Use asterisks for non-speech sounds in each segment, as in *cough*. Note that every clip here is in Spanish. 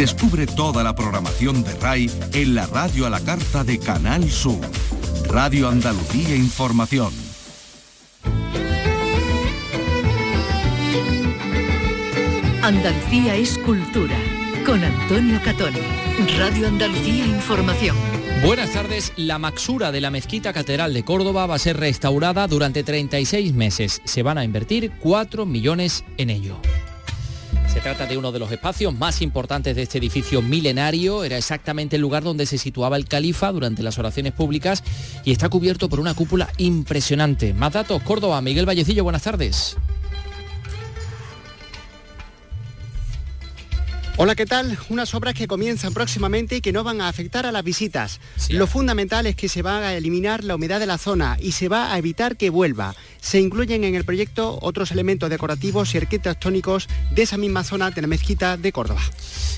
Descubre toda la programación de RAI en la radio a la carta de Canal Sur. Radio Andalucía Información. Andalucía es cultura. Con Antonio Catón. Radio Andalucía Información. Buenas tardes. La maxura de la mezquita catedral de Córdoba va a ser restaurada durante 36 meses. Se van a invertir 4 millones en ello. Se trata de uno de los espacios más importantes de este edificio milenario. Era exactamente el lugar donde se situaba el califa durante las oraciones públicas y está cubierto por una cúpula impresionante. Más datos, Córdoba. Miguel Vallecillo, buenas tardes. Hola, ¿qué tal? Unas obras que comienzan próximamente y que no van a afectar a las visitas. Lo fundamental es que se va a eliminar la humedad de la zona y se va a evitar que vuelva. Se incluyen en el proyecto otros elementos decorativos y arquitectónicos de esa misma zona de la mezquita de Córdoba.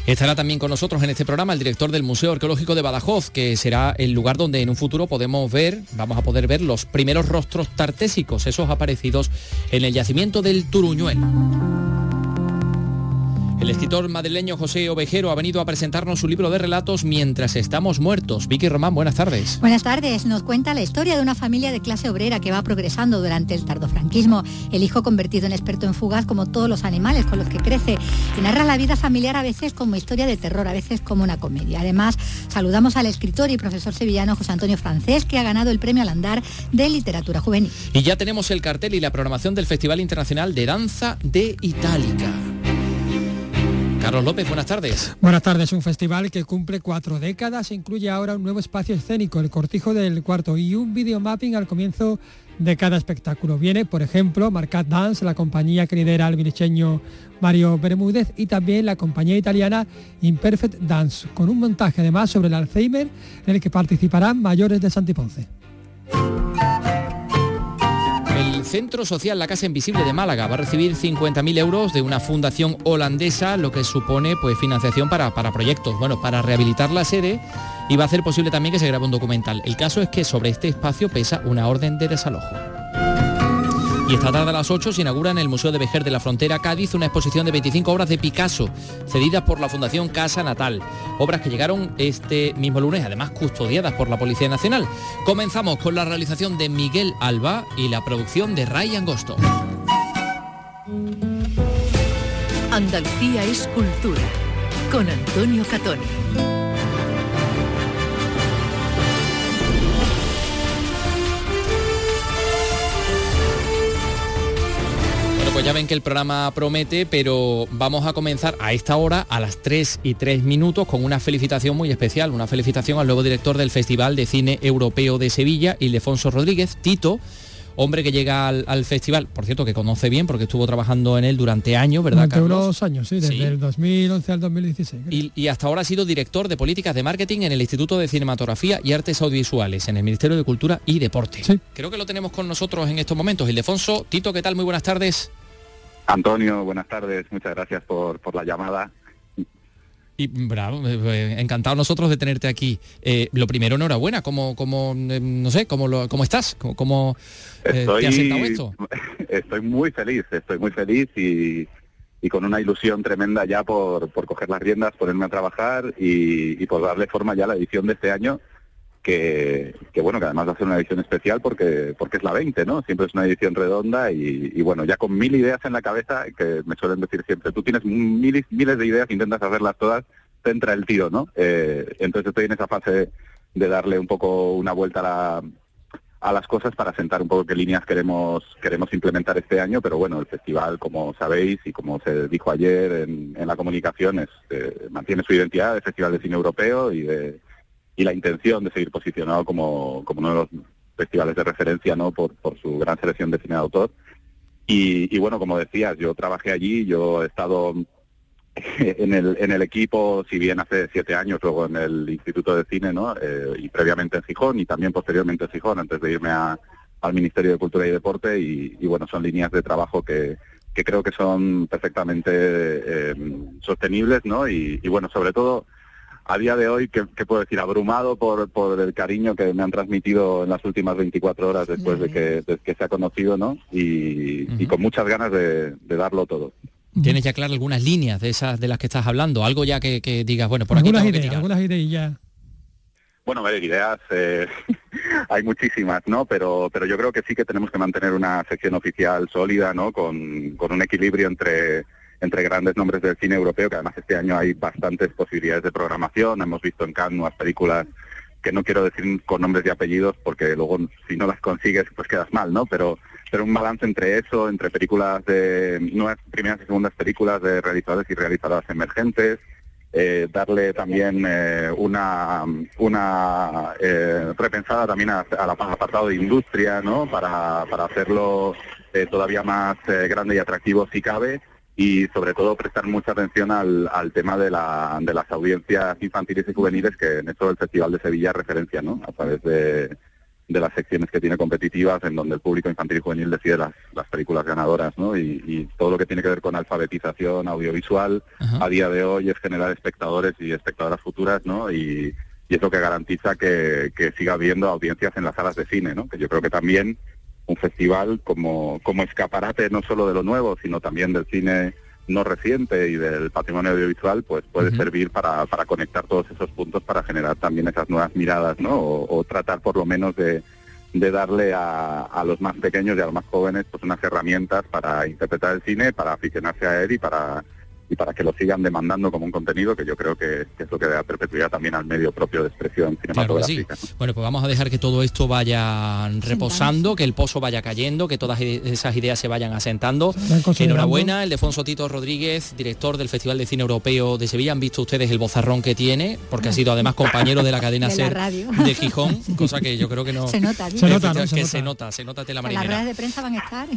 Estará también con nosotros en este programa el director del Museo Arqueológico de Badajoz, que será el lugar donde en un futuro podemos ver, vamos a poder ver los primeros rostros tartésicos, esos aparecidos en el yacimiento del Turuñuel. El escritor madrileño José Ovejero ha venido a presentarnos su libro de relatos Mientras estamos muertos. Vicky Román, buenas tardes. Buenas tardes. Nos cuenta la historia de una familia de clase obrera que va progresando durante el tardofranquismo. El hijo convertido en experto en fugas como todos los animales con los que crece. Y narra la vida familiar a veces como historia de terror, a veces como una comedia. Además, saludamos al escritor y profesor sevillano José Antonio Francés, que ha ganado el premio al andar de literatura juvenil. Y ya tenemos el cartel y la programación del Festival Internacional de Danza de Itálica. Carlos López, buenas tardes. Buenas tardes, un festival que cumple cuatro décadas incluye ahora un nuevo espacio escénico, el Cortijo del Cuarto, y un videomapping al comienzo de cada espectáculo. Viene, por ejemplo, Marcat Dance, la compañía que lidera el viricheño Mario Bermúdez, y también la compañía italiana Imperfect Dance, con un montaje además sobre el Alzheimer en el que participarán mayores de Santiponce. Centro Social La Casa Invisible de Málaga va a recibir 50.000 euros de una fundación holandesa, lo que supone pues, financiación para, para proyectos, bueno, para rehabilitar la sede y va a hacer posible también que se grabe un documental. El caso es que sobre este espacio pesa una orden de desalojo. Y esta tarde a las 8 se inaugura en el Museo de Vejer de la Frontera Cádiz una exposición de 25 obras de Picasso, cedidas por la Fundación Casa Natal. Obras que llegaron este mismo lunes, además custodiadas por la Policía Nacional. Comenzamos con la realización de Miguel Alba y la producción de Ray Angosto. Andalucía es cultura. Con Antonio Catoni. Pues ya ven que el programa promete, pero vamos a comenzar a esta hora, a las 3 y 3 minutos, con una felicitación muy especial, una felicitación al nuevo director del Festival de Cine Europeo de Sevilla, Ildefonso Rodríguez, Tito, hombre que llega al, al festival, por cierto, que conoce bien porque estuvo trabajando en él durante años, ¿verdad, Durante Carlos? unos años, sí, desde Sí. el 2011 al 2016. creo. Y, y hasta ahora ha sido director de políticas de marketing en el Instituto de Cinematografía y Artes Audiovisuales, en el Ministerio de Cultura y Deporte. Sí. Creo que lo tenemos con nosotros en estos momentos. Ildefonso, Tito, ¿qué tal? Muy buenas tardes. Antonio, buenas tardes, muchas gracias por, por la llamada. Y bravo, eh, eh, encantado nosotros de tenerte aquí. Eh, lo primero, enhorabuena, ¿cómo, cómo, no sé, cómo, lo, cómo estás? ¿Cómo, cómo, eh, Estoy, te ha sentado esto? *laughs* estoy muy feliz, estoy muy feliz y, y con una ilusión tremenda ya por, por coger las riendas, ponerme a trabajar y, y por darle forma ya a la edición de este año, que, que bueno, que además va a ser una edición especial porque, porque es la 20, ¿no? Siempre es una edición redonda y, y bueno, ya con mil ideas en la cabeza, que me suelen decir siempre, tú tienes miles, miles de ideas, intentas hacerlas todas, te entra el tiro, ¿no? Eh, entonces estoy en esa fase de darle un poco una vuelta a la, a las cosas para sentar un poco qué líneas queremos queremos implementar este año, pero bueno, el festival, como sabéis y como se dijo ayer en, en la comunicación, es, eh, mantiene su identidad de Festival de Cine Europeo y, de, y la intención de seguir posicionado como, como uno de los festivales de referencia no por, por su gran selección de cine de autor. Y, y bueno, como decías, yo trabajé allí, yo he estado *laughs* en el, en el equipo, si bien hace siete años, luego en el Instituto de Cine, ¿no? Eh, y previamente en Gijón y también posteriormente en Gijón, antes de irme a- al Ministerio de Cultura y Deporte. Y, y bueno, son líneas de trabajo que, que creo que son perfectamente eh, sostenibles, ¿no? Y, y bueno, sobre todo a día de hoy, que, puedo decir? Abrumado por, por el cariño que me han transmitido en las últimas 24 horas después de que, de que se ha conocido, ¿no? Y, y con muchas ganas de, de darlo todo. ¿Tienes ya claro algunas líneas de esas de las que estás hablando? Algo ya que, digas, bueno, por aquí algunas tengo ideas, que Algunas ideas. Bueno, a ver, ideas eh, *laughs* hay muchísimas, ¿no? Pero, pero yo creo que sí que tenemos que mantener una sección oficial sólida, ¿no? Con, con un equilibrio entre entre grandes nombres del cine europeo, que además este año hay bastantes posibilidades de programación. Hemos visto en Cannes nuevas películas que no quiero decir con nombres y apellidos porque luego si no las consigues pues quedas mal, ¿no? Pero un balance entre eso, entre películas de nuevas primeras y segundas películas de realizadores y realizadoras emergentes, eh, darle también eh, una una eh, repensada también al apartado de industria, ¿no? Para, para hacerlo todavía más grande y atractivo si cabe y sobre todo prestar mucha atención al, al tema de, la, de las audiencias infantiles y juveniles que en esto el Festival de Sevilla referencia, ¿no? A través de, de las secciones que tiene competitivas en donde el público infantil y juvenil decide las, las películas ganadoras, ¿no? Y, todo lo que tiene que ver con alfabetización audiovisual a día de hoy es generar espectadores y espectadoras futuras, ¿no? Y, y es lo que garantiza que, que siga habiendo audiencias en las salas de cine, ¿no? Que yo creo que también un festival como, como escaparate no solo de lo nuevo, sino también del cine no reciente y del patrimonio audiovisual, pues puede servir para, para conectar todos esos puntos para generar también esas nuevas miradas, ¿no? O, tratar por lo menos de, de darle a, a, los más pequeños y a los más jóvenes pues unas herramientas para interpretar el cine, para aficionarse a él y para y para que lo sigan demandando como un contenido que yo creo que, es lo que da perpetuidad también al medio propio de expresión cinematográfica. Bueno, pues vamos a dejar que todo esto vaya reposando, que el pozo vaya cayendo, que todas esas ideas se vayan asentando. Enhorabuena, el Defonso Tito Rodríguez, director del Festival de Cine Europeo de Sevilla. Han visto ustedes el bozarrón que tiene, porque ha sido además compañero de la cadena *laughs* SER de Gijón, *laughs* cosa que yo creo que no... Se nota, se nota, que se nota, se nota, la marinera. Las redes de prensa van a estar...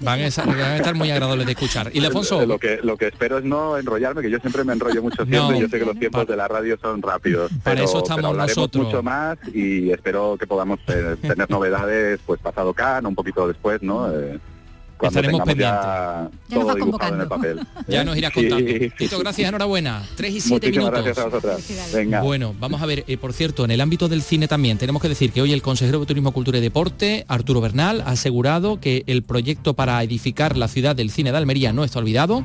Van, a, estar muy agradables de escuchar. Y Defonso... Lo que, lo que espero es no enrollarme, que yo siempre me enrollo mucho *laughs* siempre, yo sé que los tiempos de la radio son rápidos, pero, eso estamos hablaremos nosotros. mucho más y espero que podamos eh, tener *laughs* novedades pues pasado Can, un poquito después, ¿no? Eh, Estaremos pendientes. Ya, todo dibujado en el papel. Ya nos irás contando. *laughs* Tito, gracias, enhorabuena. Tres y siete minutos. gracias a vosotras. Venga. Bueno, vamos a ver, eh, por cierto, en el ámbito del cine también tenemos que decir que hoy el consejero de Turismo, Cultura y Deporte, Arturo Bernal, ha asegurado que el proyecto para edificar la ciudad del cine de Almería no está olvidado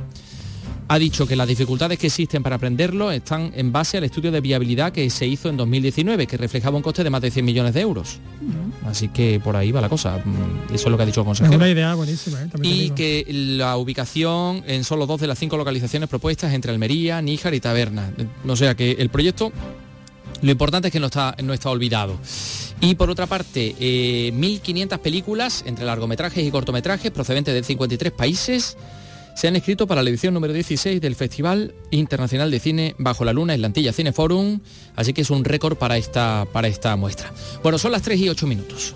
ha dicho que las dificultades que existen para aprenderlo están en base al estudio de viabilidad que se hizo en 2019, que reflejaba un coste de más de 100 millones de euros. Así que por ahí va la cosa. Mm, eso es lo que ha dicho el consejero. Es una idea buenísima. ¿eh? y que la ubicación en solo dos de las cinco localizaciones propuestas entre Almería, Níjar y Taberna. O sea que el proyecto, lo importante es que no está, no está olvidado. Y por otra parte, 1.500 eh, películas entre largometrajes y cortometrajes procedentes de 53 países se han inscrito para la edición número 16 del Festival Internacional de Cine Bajo la Luna en la Antilla Cine Forum, así que es un récord para esta, para esta muestra. Bueno, son las 3 y 8 minutos.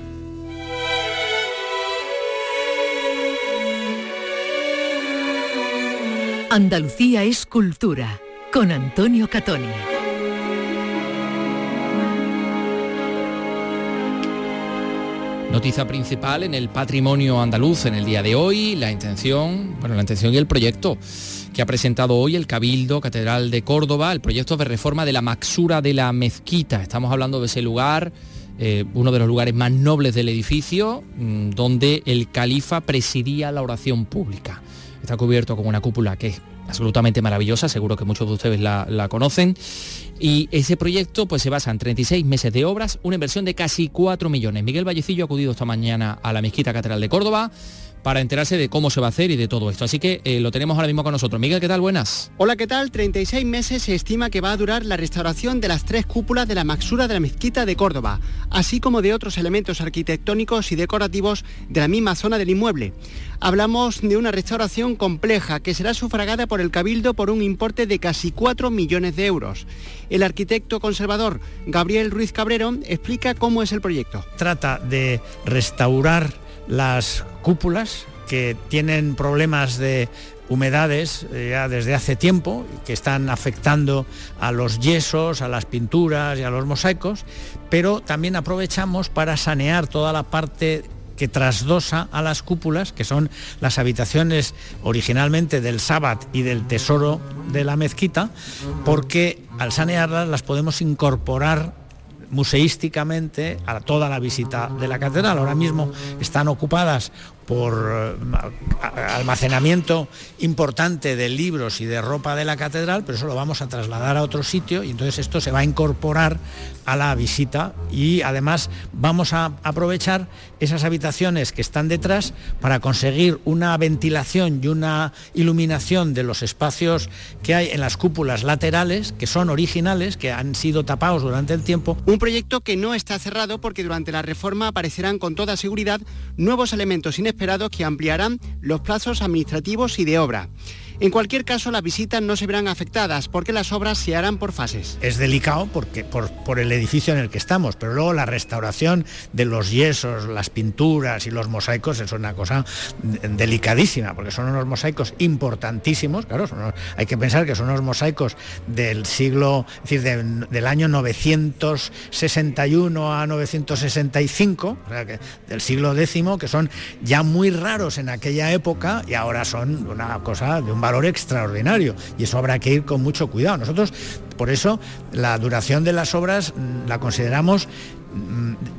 Andalucía es cultura con Antonio Catoni. Noticia principal en el patrimonio andaluz en el día de hoy, la intención, bueno, la intención y el proyecto que ha presentado hoy el Cabildo Catedral de Córdoba, el proyecto de reforma de la Maxura de la Mezquita. Estamos hablando de ese lugar, eh, uno de los lugares más nobles del edificio, mm, donde el califa presidía la oración pública. Está cubierto con una cúpula que es absolutamente maravillosa, seguro que muchos de ustedes la, conocen. Y ese proyecto pues, se basa en 36 meses de obras, una inversión de casi 4 millones. Miguel Vallecillo ha acudido esta mañana a la Mezquita Catedral de Córdoba para enterarse de cómo se va a hacer y de todo esto. Así que eh, lo tenemos ahora mismo con nosotros. Miguel, ¿qué tal? Buenas. Hola, ¿qué tal? 36 meses se estima que va a durar la restauración de las tres cúpulas de la Maxura de la Mezquita de Córdoba, así como de otros elementos arquitectónicos y decorativos de la misma zona del inmueble. Hablamos de una restauración compleja que será sufragada por el Cabildo por un importe de casi 4 millones de euros. El arquitecto conservador Gabriel Ruiz Cabrero explica cómo es el proyecto. Trata de restaurar las cúpulas que tienen problemas de humedades eh, ya desde hace tiempo que están afectando a los yesos, a las pinturas y a los mosaicos, pero también aprovechamos para sanear toda la parte que trasdosa a las cúpulas, que son las habitaciones originalmente del Sabbat y del Tesoro de la Mezquita, porque al sanearlas las podemos incorporar museísticamente a toda la visita de la catedral. Ahora mismo están ocupadas por eh, almacenamiento importante de libros y de ropa de la catedral, pero eso lo vamos a trasladar a otro sitio y entonces esto se va a incorporar a la visita y además vamos a aprovechar esas habitaciones que están detrás para conseguir una ventilación y una iluminación de los espacios que hay en las cúpulas laterales, que son originales, que han sido tapados durante el tiempo. Un proyecto que no está cerrado porque durante la reforma aparecerán con toda seguridad nuevos elementos inesperados que ampliarán los plazos administrativos y de obra. En cualquier caso, las visitas no se verán afectadas porque las obras se harán por fases. Es delicado porque, por, el edificio en el que estamos, pero luego la restauración de los yesos, las pinturas y los mosaicos es una cosa delicadísima, porque son unos mosaicos importantísimos, claro, hay que pensar que son unos mosaicos del siglo, es decir, del año 961 a 965, o sea, del siglo X, que son ya muy raros en aquella época y ahora son una cosa de un valor valor extraordinario y eso habrá que ir con mucho cuidado. Nosotros, por eso, la duración de las obras mm, la consideramos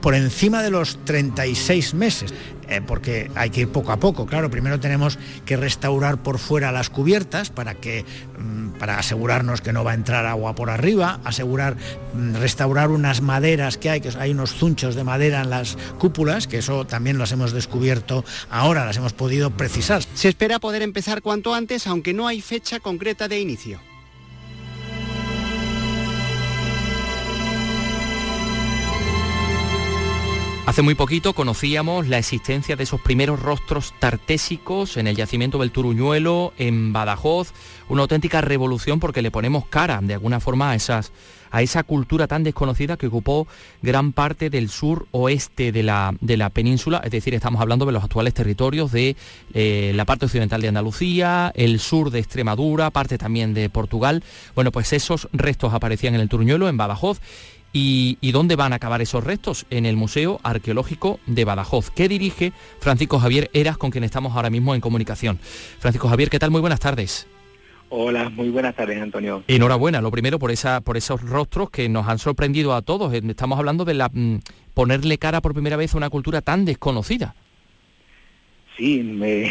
por encima de los 36 meses, eh, porque hay que ir poco a poco. Claro, primero tenemos que restaurar por fuera las cubiertas para que mm, para asegurarnos que no va a entrar agua por arriba, asegurar restaurar unas maderas que hay, que hay unos zunchos de madera en las cúpulas, que eso también las hemos descubierto ahora, las hemos podido precisar. Se espera poder empezar cuanto antes, aunque no hay fecha concreta de inicio. Hace muy poquito conocíamos la existencia de esos primeros rostros tartésicos en el yacimiento del Turuñuelo, en Badajoz, una auténtica revolución porque le ponemos cara de alguna forma a, esas, a esa cultura tan desconocida que ocupó gran parte del sur oeste de la, de la península, es decir, estamos hablando de los actuales territorios de eh, la parte occidental de Andalucía, el sur de Extremadura, parte también de Portugal. Bueno, pues esos restos aparecían en el Turuñuelo, en Badajoz, ¿Y, dónde van a acabar esos restos? En el Museo Arqueológico de Badajoz, que dirige Francisco Javier Eras, con quien estamos ahora mismo en comunicación. Francisco Javier, ¿qué tal? Muy buenas tardes. Hola, muy buenas tardes, Antonio. Enhorabuena, lo primero por esa, por esos rostros que nos han sorprendido a todos. Eh, estamos hablando de la, mm, ponerle cara por primera vez a una cultura tan desconocida. Sí,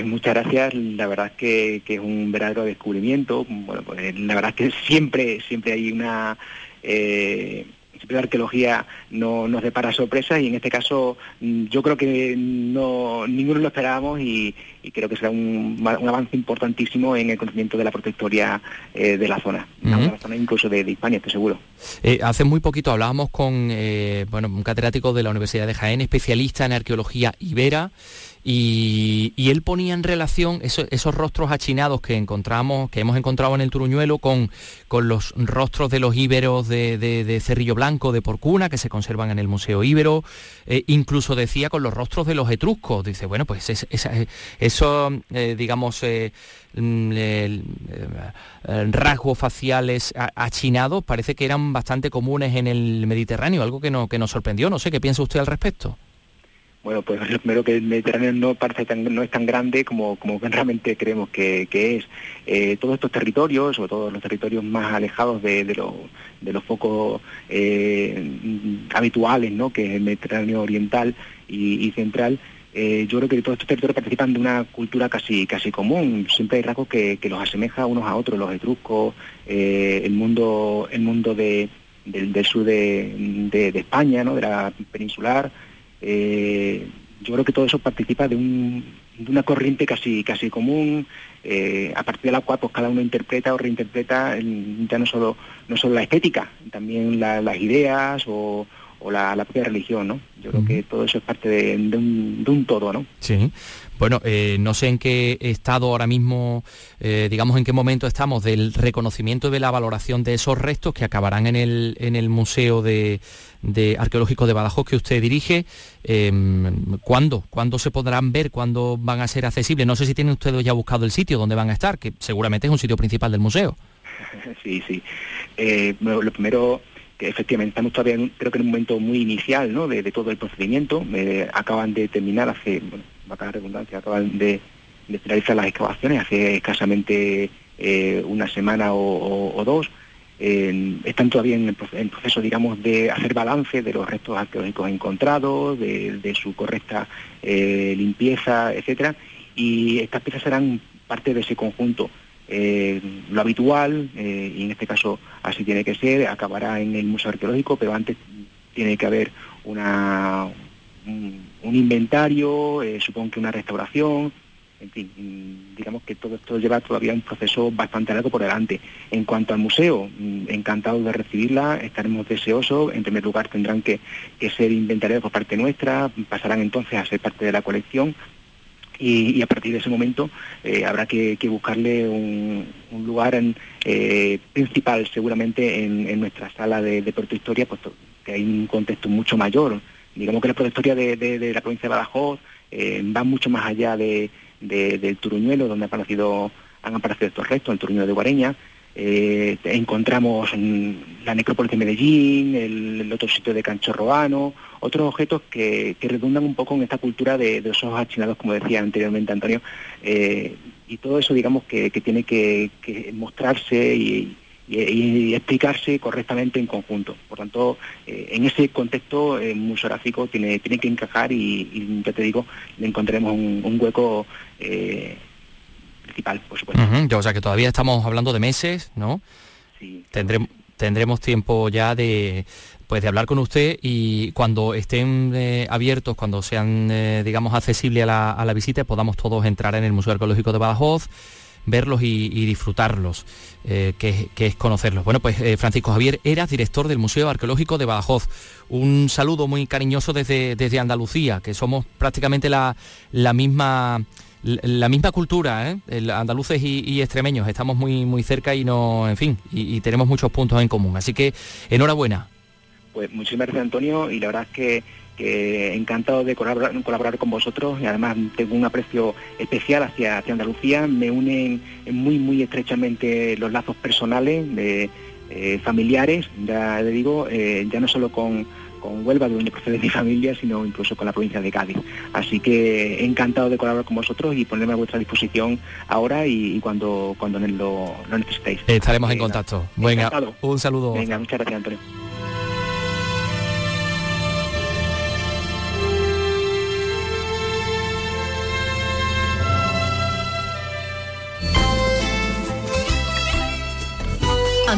muchas gracias. La verdad es que, es un verdadero descubrimiento. Bueno, pues la verdad es que siempre, siempre hay una eh, siempre la arqueología no, nos depara sorpresas y en este caso mm, yo creo que no ninguno lo esperábamos y, creo que será un, avance importantísimo en el conocimiento de la protectoria eh, de la zona, de la zona incluso de, España, estoy seguro. Eh, hace muy poquito hablábamos con eh, bueno, un catedrático de la Universidad de Jaén, especialista en arqueología ibera. Y, él ponía en relación esos rostros achinados que encontramos, que hemos encontrado en el Turuñuelo con, con los rostros de los íberos de, Cerrillo Blanco, de Porcuna, que se conservan en el Museo Íbero, eh, incluso decía con los rostros de los etruscos. Dice, bueno, pues esos, eh, digamos, eh, mm, rasgos faciales achinados parece que eran bastante comunes en el Mediterráneo, algo que, no, que nos sorprendió. No sé, ¿qué piensa usted al respecto? Bueno, pues *laughs* lo primero que el Mediterráneo no parece tan, no es tan grande como, como *laughs* realmente creemos que, es. Eh, todos estos territorios, sobre todo los territorios más alejados de, de, los focos eh, habituales, ¿no? que es el Mediterráneo oriental y, central, eh, yo creo que todos estos territorios participan de una cultura casi casi común. Siempre hay rasgos que, los asemeja unos a otros, los etruscos, el mundo el mundo de, del, sur de, de, España, ¿no? de la peninsular. Eh, yo creo que todo eso participa de, una corriente casi, casi común, eh, a partir de la cual pues, cada uno interpreta o reinterpreta ya no solo, no solo la estética, también las ideas o, o la, propia religión, ¿no? Yo creo que todo eso es parte de, un, de un, todo, ¿no? Sí. Bueno, eh, no sé en qué estado ahora mismo, eh, digamos en qué momento estamos del reconocimiento y de la valoración de esos restos que acabarán en el, en el Museo de, Arqueológico de Badajoz que usted dirige. Em, ¿Cuándo? ¿Cuándo se podrán ver? ¿Cuándo van a ser accesibles? No sé si tienen ustedes ya buscado el sitio donde van a estar, que seguramente es un sitio principal del museo. *laughs* Sí, sí. Eh, lo primero efectivamente estamos todavía creo que en un momento muy inicial ¿no? de, todo el procedimiento. acaban de terminar hace, va redundancia, acaban de, finalizar las excavaciones hace escasamente eh, una semana o, dos. están todavía en el, proceso, digamos, de hacer balance de los restos arqueológicos encontrados, de, su correcta eh, limpieza, etcétera, y estas piezas serán parte de ese conjunto. Eh, lo habitual, y en este caso así tiene que ser, acabará en el Museo Arqueológico, pero antes tiene que haber una, un, inventario, eh, supongo que una restauración, en fin, mm, digamos que todo esto lleva todavía un proceso bastante largo por delante. En cuanto al museo, mm, encantado de recibirla, estaremos deseosos. En primer lugar tendrán que, ser inventariados por parte nuestra, pasarán entonces a ser parte de la colección y, a partir de ese momento eh, habrá que, buscarle un, lugar eh, principal seguramente en, nuestra sala de, de Puerto Historia, puesto que hay un contexto mucho mayor. Digamos que la Historia de, de, la provincia de Badajoz eh, va mucho más allá de, del Turuñuelo, donde han aparecido, han aparecido estos restos, el Turuñuelo de Guareña, eh, encontramos la necrópolis de Medellín, el, otro sitio de Canchorroano, otros objetos que, redundan un poco en esta cultura de, esos ojos achinados, como decía anteriormente Antonio, eh, y todo eso digamos que, tiene que, mostrarse y, explicarse correctamente en conjunto. Por tanto, eh, en ese contexto museográfico tiene, tiene que encajar y, ya te digo, le encontraremos un, hueco principal, por supuesto. O sea que todavía estamos hablando de meses, ¿no? Sí. Tendremos, tendremos tiempo ya de pues de hablar con usted y cuando estén eh, abiertos, cuando sean, eh, digamos, accesibles a la, a la visita, podamos todos entrar en el Museo Arqueológico de Badajoz, verlos y, disfrutarlos, eh, que, es conocerlos. Bueno, pues Francisco Javier Eras, director del Museo Arqueológico de Badajoz. Un saludo muy cariñoso desde, desde Andalucía, que somos prácticamente la, la misma la misma cultura, ¿eh? andaluces y, extremeños, estamos muy, muy cerca y no, en fin, y, tenemos muchos puntos en común. Así que enhorabuena. Pues muchísimas gracias Antonio y la verdad es que, encantado de colaborar, con vosotros y además tengo un aprecio especial hacia, hacia Andalucía, me unen muy muy estrechamente los lazos personales, de, eh, familiares, ya le digo, eh, ya no solo con con Huelva, de donde procede mi familia, sino incluso con la provincia de Cádiz. Así que encantado de colaborar con vosotros y ponerme a vuestra disposición ahora y, cuando, cuando lo, necesitéis. Estaremos en contacto. Venga, un saludo. Venga, muchas gracias, Antonio.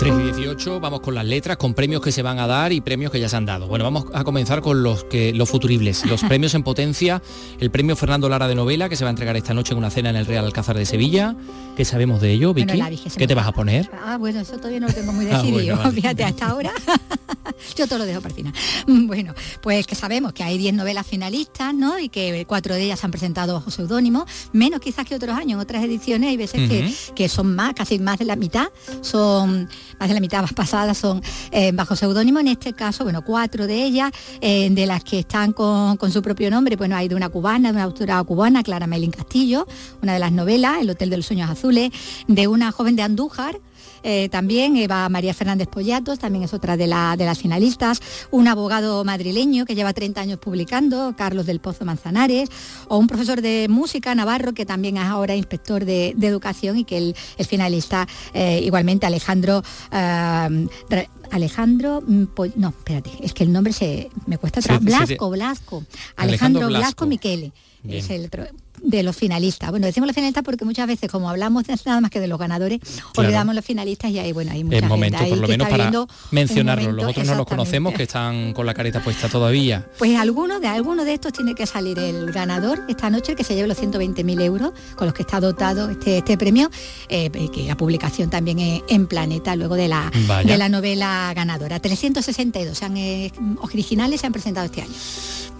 3 y 18, vamos con las letras, con premios que se van a dar y premios que ya se han dado. Bueno, vamos a comenzar con los que los futuribles, los premios en potencia, el premio Fernando Lara de novela que se va a entregar esta noche en una cena en el Real Alcázar de Sevilla. ¿Qué sabemos de ello, Vicky? ¿Qué te vas a poner? Ah, bueno, eso todavía no lo tengo muy *laughs* ah, decidido. Fíjate, hasta ahora *laughs* yo todo lo dejo para el final. *laughs* Bueno, pues que sabemos que hay 10 novelas finalistas, ¿no? Y que cuatro de ellas han presentado bajo seudónimo, menos quizás que otros años, en otras ediciones hay veces que, que son más, casi más de la mitad, son más la mitad pasadas son eh, bajo seudónimo, en este caso, bueno, cuatro de ellas, eh, de las que están con, su propio nombre, bueno, hay de una cubana, de una autora cubana, Clara Melín Castillo, una de las novelas, El Hotel de los Sueños Azules, de una joven de Andújar, eh, también Eva María Fernández Pollatos, también es otra de, de, las finalistas, un abogado madrileño que lleva 30 años publicando, Carlos del Pozo Manzanares, o un profesor de música navarro que también es ahora inspector de, educación y que el, finalista igualmente Alejandro Alejandro, mm, no, espérate, es que el nombre se me cuesta. Blasco, Blasco. Alejandro, Blasco, Miquele. Es el de los finalistas. Bueno, decimos los finalistas porque muchas veces, como hablamos nada más que de los ganadores, olvidamos los finalistas y ahí, bueno, hay mucha el momento, gente por lo menos para mencionarlos. los otros no los conocemos, que están con la careta puesta todavía. Pues alguno de alguno de estos tiene que salir el ganador esta noche, que se lleve los 120.000 euros con los que está dotado este, este premio, eh, que la publicación también es en Planeta, luego de la, de la novela ganadora. 362 sean, eh, originales se han presentado este año.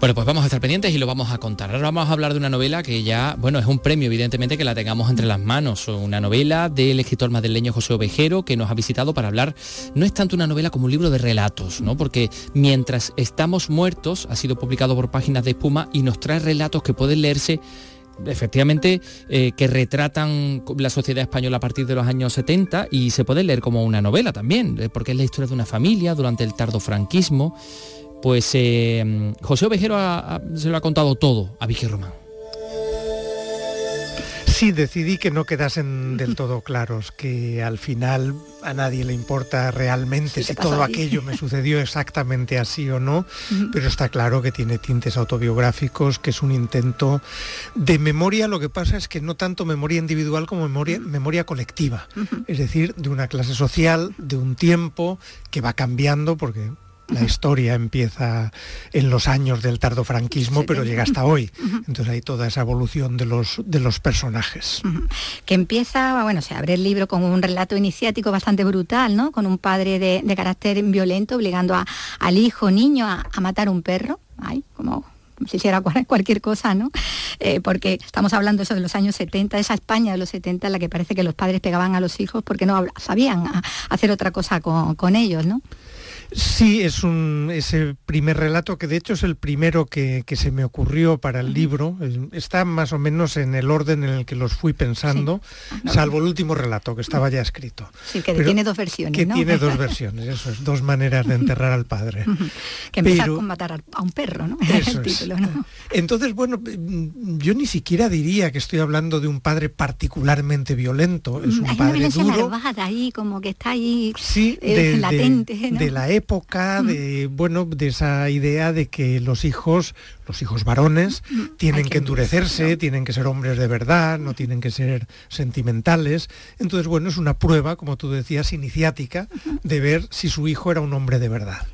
Bueno, pues vamos a estar pendientes y lo vamos a contar. Ahora vamos a hablar de una novela que ya, bueno, es un premio, evidentemente, que la tengamos entre las manos. Una novela del escritor madrileño José Ovejero, que nos ha visitado para hablar, no es tanto una novela como un libro de relatos, ¿no? Porque mientras estamos muertos, ha sido publicado por páginas de espuma y nos trae relatos que pueden leerse efectivamente eh, que retratan la sociedad española a partir de los años 70 y se puede leer como una novela también, eh, porque es la historia de una familia durante el tardo franquismo pues eh, José Ovejero se lo ha contado todo a Vicky Román. Sí, decidí que no quedasen del todo claros, que al final a nadie le importa realmente si todo aquello me sucedió exactamente así o no, pero está claro que tiene tintes autobiográficos, que es un intento de memoria, lo que pasa es que no tanto memoria individual como memoria, memoria colectiva, es decir, de una clase social, de un tiempo que va cambiando, porque la historia empieza en los años del tardofranquismo, pero llega hasta hoy. Entonces hay toda esa evolución de los, de los personajes. Que empieza, bueno, se abre el libro con un relato iniciático bastante brutal, ¿no? Con un padre de, carácter violento obligando al hijo, niño, a, matar un perro. Ay, como si hiciera cualquier cosa, ¿no? Eh, porque estamos hablando eso de los años 70, esa España de los 70 en la que parece que los padres pegaban a los hijos porque no sabían hacer otra cosa con, con ellos, ¿no? Sí, es un, ese primer relato que de hecho es el primero que, se me ocurrió para el libro. Está más o menos en el orden en el que los fui pensando, salvo el último relato que estaba ya escrito. Sí, que tiene dos versiones. Que tiene dos *laughs* versiones, eso es, dos maneras de enterrar al padre. que empieza con matar a un perro, ¿no? *laughs* Eso es. Entonces, bueno, yo ni siquiera diría que estoy hablando de un padre particularmente violento. Es un Hay padre una duro. ahí, como que está ahí sí, eh, latente. de la época de, bueno, de esa idea de que los hijos, los hijos varones, tienen que, endurecerse, tienen que ser hombres de verdad, no tienen que ser sentimentales. Entonces, bueno, es una prueba, como tú decías, iniciática de ver si su hijo era un hombre de verdad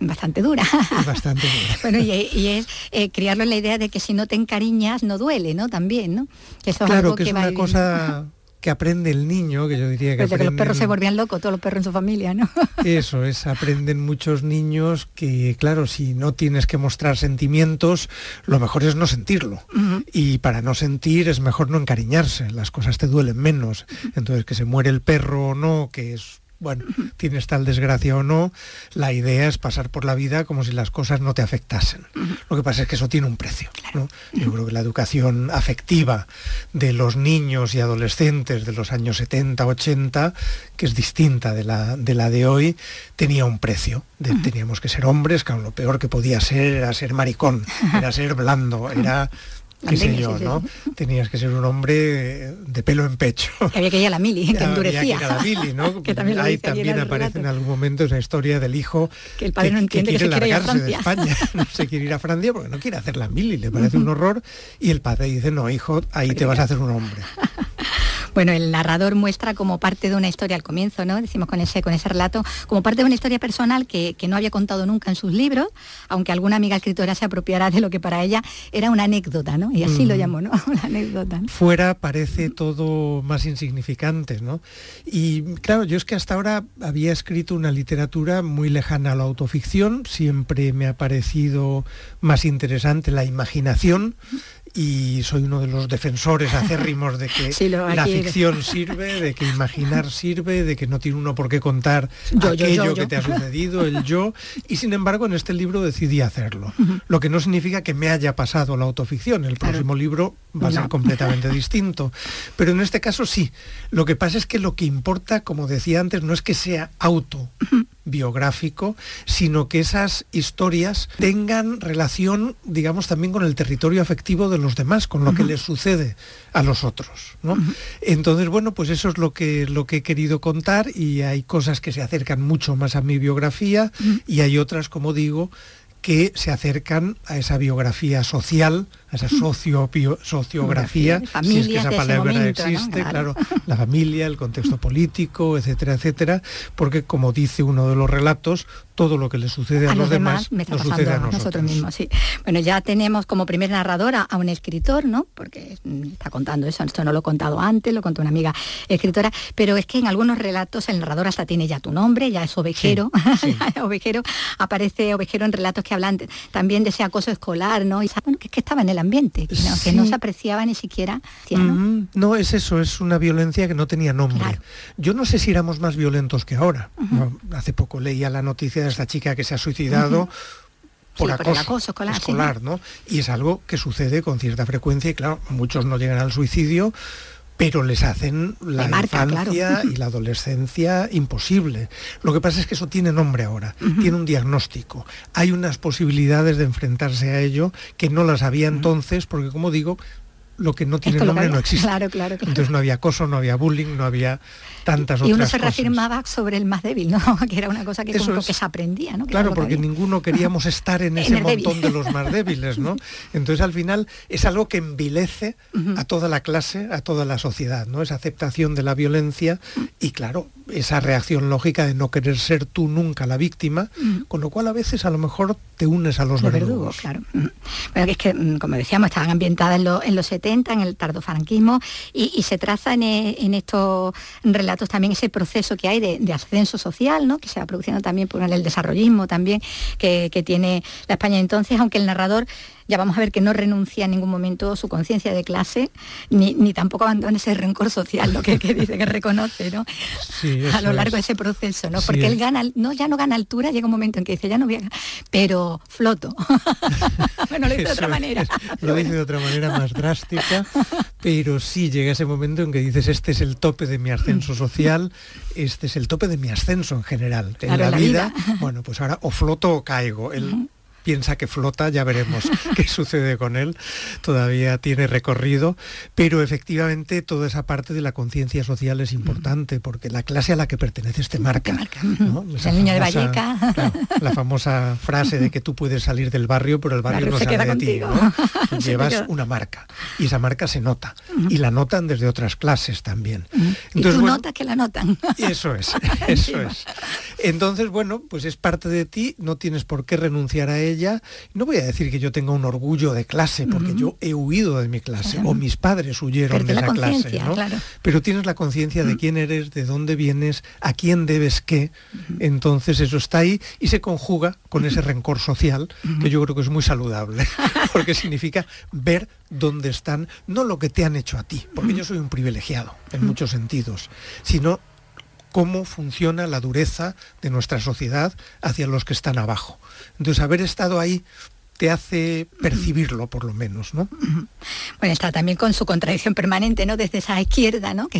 bastante dura. bastante dura. *laughs* bueno, y, es eh, criarlo en la idea de que si no te encariñas no duele, ¿no? También, ¿no? eso claro, que, es una cosa que aprende el niño, que yo diría que... los perros se volvían locos, todos los perros en su familia, ¿no? *laughs* Eso es, aprenden muchos niños que, claro, si no tienes que mostrar sentimientos, lo mejor es no sentirlo. Y para no sentir es mejor no encariñarse, las cosas te duelen menos. Entonces, que se muere el perro o no, que es bueno, tienes tal desgracia o no, la idea es pasar por la vida como si las cosas no te afectasen. Lo que pasa es que eso tiene un precio. Yo creo que la educación afectiva de los niños y adolescentes de los años 70, 80, que es distinta de la de, la de hoy, tenía un precio. Teníamos que ser hombres, que lo peor que podía ser era ser maricón, era ser blando, era qué sé yo, ¿no? Tenías que ser un hombre de pelo en pecho. Que había que ir a la mili, *laughs* que endurecía. Había que ir a la mili, ¿no? *laughs* que también Ahí también aparece en algún momento esa historia del hijo que el padre no entiende que, quiere, que largarse de España, *laughs* no se quiere ir a Francia porque no quiere hacer la mili, le parece un horror y el padre dice, no, hijo, ahí te vas a hacer un hombre. Bueno, el narrador muestra como parte de una historia al comienzo, ¿no? Decimos con ese, con ese relato, como parte de una historia personal que, no había contado nunca en sus libros, aunque alguna amiga escritora se apropiara de lo que para ella era una anécdota, ¿no? Y así lo llamó, ¿no? *laughs* Una anécdota. Fuera parece todo más insignificante, ¿no? Y claro, yo es que hasta ahora había escrito una literatura muy lejana a la autoficción, siempre me ha parecido más interesante la imaginación y soy uno de los defensores acérrimos de que *laughs* la ficción sirve, de que imaginar sirve, de que no tiene uno por qué contar aquello que te ha sucedido, el yo, y sin embargo en este libro decidí hacerlo, lo que no significa que me haya pasado la autoficción, el próximo libro va a ser completamente *laughs* distinto, pero en este caso sí, lo que pasa es que lo que importa, como decía antes, no es que sea auto, biográfico, sino que esas historias tengan relación, digamos, también con el territorio afectivo de los demás, con lo que les sucede a los otros. Entonces, bueno, pues eso es lo que, lo que he querido contar y hay cosas que se acercan mucho más a mi biografía y hay otras, como digo, que se acercan a esa biografía social a esa socio, sociografía, si es que esa palabra existe, claro. la familia, el contexto político, etcétera, etcétera, porque como dice uno de los relatos, todo lo que le sucede a, los, demás, nos sucede a nosotros. mismos. Sí. Bueno, ya tenemos como primer narradora a un escritor, ¿no? Porque está contando eso, esto no lo he contado antes, lo contó una amiga escritora, pero es que en algunos relatos el narrador hasta tiene ya tu nombre, ya es ovejero, *laughs* ovejero, aparece ovejero en relatos que hablan también de ese acoso escolar, ¿no? Y bueno, que es que estaba en el ambiente, que no, se apreciaba ni siquiera. ¿no? es eso, es una violencia que no tenía nombre. Yo no sé si éramos más violentos que ahora. hace poco leía la noticia esta chica que se ha suicidado. Por, acoso, escolar, ¿no? Y es algo que sucede con cierta frecuencia y claro, muchos no llegan al suicidio, pero les hacen la infancia y la adolescencia imposible. Lo que pasa es que eso tiene nombre ahora, tiene un diagnóstico. Hay unas posibilidades de enfrentarse a ello que no las había entonces, porque como digo, lo que no tiene nombre no existe. Claro, claro, Entonces no había acoso, no había bullying, no había tantas otras Y uno se reafirmaba sobre el más débil, ¿no? *laughs* que era una cosa que, como que se aprendía, ¿no? Claro, porque ninguno *laughs* queríamos estar en ese montón de los más débiles, ¿no? *laughs* Entonces al final es algo que envilece a toda la clase, a toda la sociedad, ¿no? Esa aceptación de la violencia y claro, esa reacción lógica de no querer ser tú nunca la víctima, con lo cual a veces a lo mejor te unes a los, verdugos. Claro. Bueno, que es que, mm, como decíamos, estaban ambientadas en, los 70, en el tardofranquismo, y, se traza eh, en, estos relatos también ese proceso que hay de, ascenso social, ¿no? que se va produciendo también por el desarrollismo también que tiene la España entonces, aunque el narrador ya vamos a ver que no renuncia en ningún momento su conciencia de clase, ni, tampoco abandona ese rencor social, lo que, dice que reconoce, ¿no? *laughs* a lo largo de ese proceso, ¿no? Porque él gana, no, ya no gana altura, llega un momento en que dice, ya no voy a pero floto. *laughs* bueno, lo dice de otra manera. lo dice de otra manera más drástica, *laughs* pero sí llega ese momento en que dices, este es el tope de mi ascenso social, este es el tope de mi ascenso en general. En la, vida, bueno, pues ahora o floto o caigo. El, piensa que flota, ya veremos *laughs* qué sucede con él, todavía tiene recorrido, pero efectivamente toda esa parte de la conciencia social es importante, porque la clase a la que perteneces te marca. el niño de Valleca. la famosa frase de que tú puedes salir del barrio, pero el barrio no sale de ti. *laughs* llevas una marca y esa marca se nota y la notan desde otras clases también. Entonces, y tú notas que la notan. *laughs* Eso es, eso es. Entonces, bueno, pues es parte de ti, no tienes por qué renunciar a ella no voy a decir que yo tenga un orgullo de clase, porque yo he huido de mi clase, o mis padres huyeron de esa clase, Pero tienes la conciencia de quién eres, de dónde vienes, a quién debes qué, entonces eso está ahí y se conjuga con ese rencor social, que yo creo que es muy saludable, *laughs* porque significa ver dónde están, no lo que te han hecho a ti, porque yo soy un privilegiado en muchos sentidos, sino cómo funciona la dureza de nuestra sociedad hacia los que están abajo. Entonces, haber estado ahí te hace percibirlo por lo menos, ¿no? Bueno, está también con su contradicción permanente, ¿no? Desde esa izquierda, ¿no? *laughs*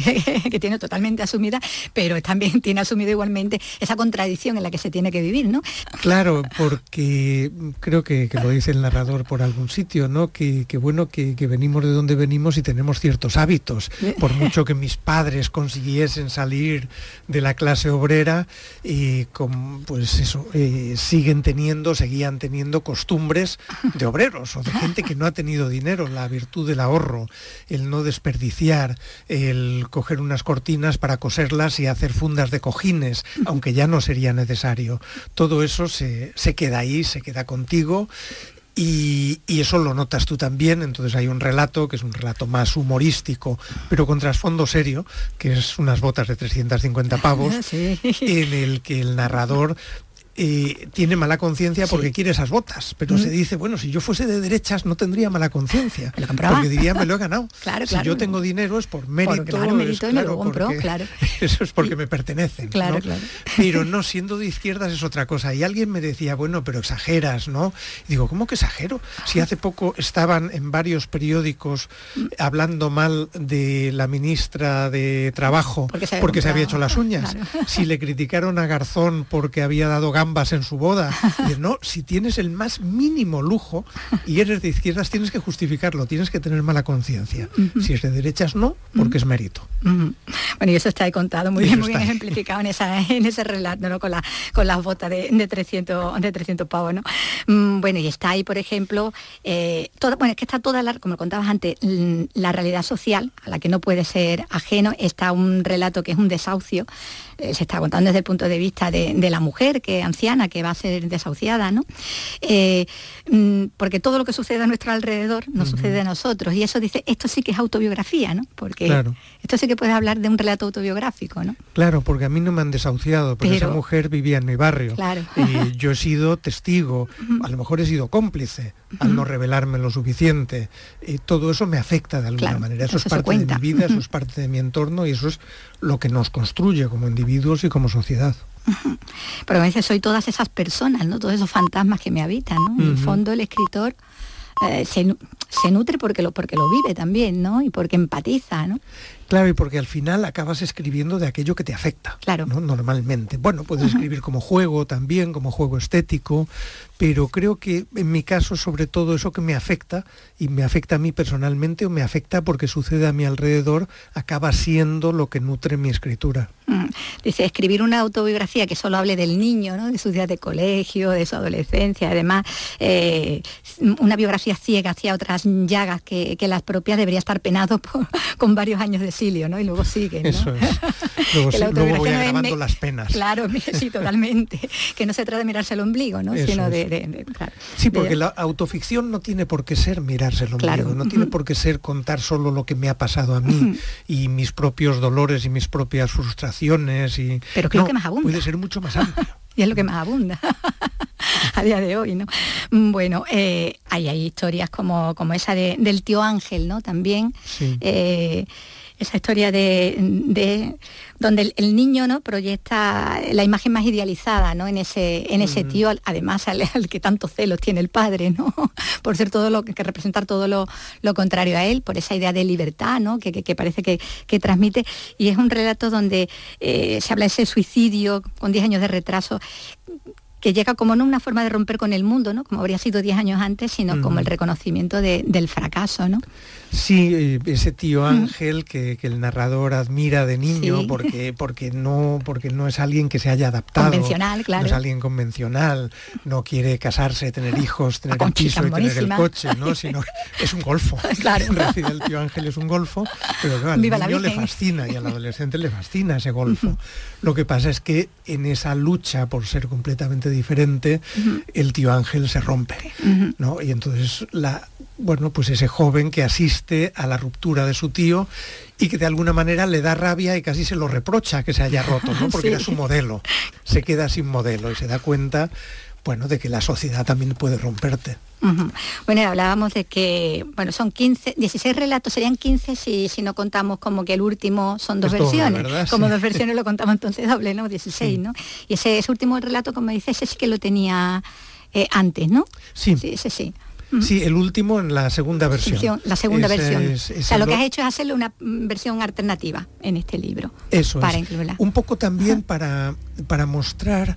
Que, tiene totalmente asumida, pero también *laughs* tiene asumido igualmente esa contradicción en la que se tiene que vivir, ¿no? Claro, porque creo que, lo dice el narrador por algún sitio, ¿no? Que, bueno, que, venimos de donde venimos y tenemos ciertos hábitos. Por mucho que mis padres consiguiesen salir de la clase obrera, y con, pues eso, eh, siguen teniendo, seguían teniendo costumbres de obreros o de gente que no ha tenido dinero, la virtud del ahorro, el no desperdiciar, el coger unas cortinas para coserlas y hacer fundas de cojines, aunque ya no sería necesario. Todo eso se, queda ahí, se queda contigo y, eso lo notas tú también, entonces hay un relato que es un relato más humorístico, pero con trasfondo serio, que es unas botas de 350 pavos, *laughs* en el que el narrador tiene mala conciencia porque quiere esas botas, pero se dice, bueno, si yo fuese de derechas no tendría mala conciencia, porque diría, me lo he ganado. *laughs* claro, si yo tengo dinero es por mérito, claro, Eso es porque me pertenecen. Claro, claro. Pero *laughs* no, siendo de izquierdas es otra cosa. Y alguien me decía, bueno, pero exageras, ¿no? digo, ¿cómo que exagero? Si hace poco estaban en varios periódicos hablando mal de la ministra de Trabajo porque se, había hecho las uñas. Si le criticaron a Garzón porque había dado gama gambas en su boda. Y no, si tienes el más mínimo lujo y eres de izquierdas, tienes que justificarlo, tienes que tener mala conciencia. Si es de derechas, no, porque es mérito. Bueno, y eso está ahí contado, muy bien, muy bien ejemplificado en, esa, en ese relato, ¿no? con, la, con las botas de, de 300, de 300 pavos. ¿no? Mm, bueno, y está ahí, por ejemplo, eh, bueno, es que está toda, la, como contabas antes, la realidad social, a la que no puede ser ajeno, está un relato que es un desahucio, eh, se está contando desde el punto de vista de, la mujer, que anciana, que va a ser desahuciada, ¿no? Eh, mm, porque todo lo que sucede a nuestro alrededor nos sucede a nosotros. Y eso dice, esto sí que es autobiografía, ¿no? Porque esto sí que puedes hablar de un relato autobiográfico, ¿no? Claro, porque a mí no me han desahuciado, porque esa mujer vivía en mi barrio. Claro. Y yo he sido testigo, a lo mejor he sido cómplice al no revelarme lo suficiente. Y todo eso me afecta de alguna manera. Eso, es parte de mi vida, eso es parte de mi entorno y eso es lo que nos construye como individuos y como sociedad. Pero a veces soy todas esas personas, ¿no? Todos esos fantasmas que me habitan, ¿no? En el fondo el escritor eh, se, se, nutre porque lo, porque lo vive también, ¿no? Y porque empatiza, ¿no? Claro, y porque al final acabas escribiendo de aquello que te afecta. Claro. Normalmente. Bueno, puedes escribir como juego también, como juego estético, pero creo que en mi caso, sobre todo, eso que me afecta, y me afecta a mí personalmente o me afecta porque sucede a mi alrededor, acaba siendo lo que nutre mi escritura. Mm. Dice, escribir una autobiografía que solo hable del niño, ¿no? de sus días de colegio, de su adolescencia, además, eh, una biografía ciega hacia otras llagas que, las propias debería estar penado con varios años de ¿no? Y luego sigue, Eso es. Luego, *laughs* voy agravando las penas. Claro, *laughs* sí, totalmente. que no se trata de mirarse el ombligo, ¿no? Sino de, Sí, porque la autoficción no tiene por qué ser mirarse el ombligo, no tiene por qué ser contar solo lo que me ha pasado a mí y mis propios dolores y mis propias frustraciones y Pero creo que más abunda. Puede ser mucho más amplio. Y es lo que más abunda *laughs* a día de hoy, ¿no? Bueno, eh, hay, hay historias como, como esa del tío Ángel, ¿no? También. Eh, esa historia de, donde el, niño ¿no? proyecta la imagen más idealizada ¿no? en, ese, en ese tío, además al, que tanto celos tiene el padre, ¿no? *laughs* por ser todo lo que representar todo lo, contrario a él, por esa idea de libertad ¿no? que, parece que, transmite. Y es un relato donde eh, se habla de ese suicidio con 10 años de retraso que llega como no una forma de romper con el mundo, ¿no? como habría sido 10 años antes, sino como el reconocimiento del fracaso. ¿no? Sí, eh, ese tío Ángel que, el narrador admira de niño porque, porque, no, porque no es alguien que se haya adaptado. Convencional, claro. No es alguien convencional, no quiere casarse, tener hijos, tener el piso y tener el coche, ¿no? *laughs* sino es un golfo. *laughs* Claro. *laughs* el tío Ángel es un golfo, pero al niño le fascina y al adolescente le fascina ese golfo. Lo que pasa es que en esa lucha por ser completamente diferente, el tío Ángel se rompe. ¿no? Y entonces la, bueno, pues ese joven que asiste a la ruptura de su tío y que de alguna manera le da rabia y casi se lo reprocha que se haya roto, ¿no? Porque era su modelo. Se queda sin modelo y se da cuenta, bueno, de que la sociedad también puede romperte. Bueno, hablábamos de que, bueno, son 15, 16 relatos, serían 15 si, si no contamos como que el último son dos versiones. como dos versiones lo contamos entonces doble, ¿no? 16, ¿no? Y ese, último relato, como dices, ese sí que lo tenía eh, antes, ¿no? Sí. Sí, ese sí. Sí, el último en la segunda versión. la segunda versión. o sea, lo que has hecho es hacerle una versión alternativa en este libro. Eso para incluirla. Un poco también para, para mostrar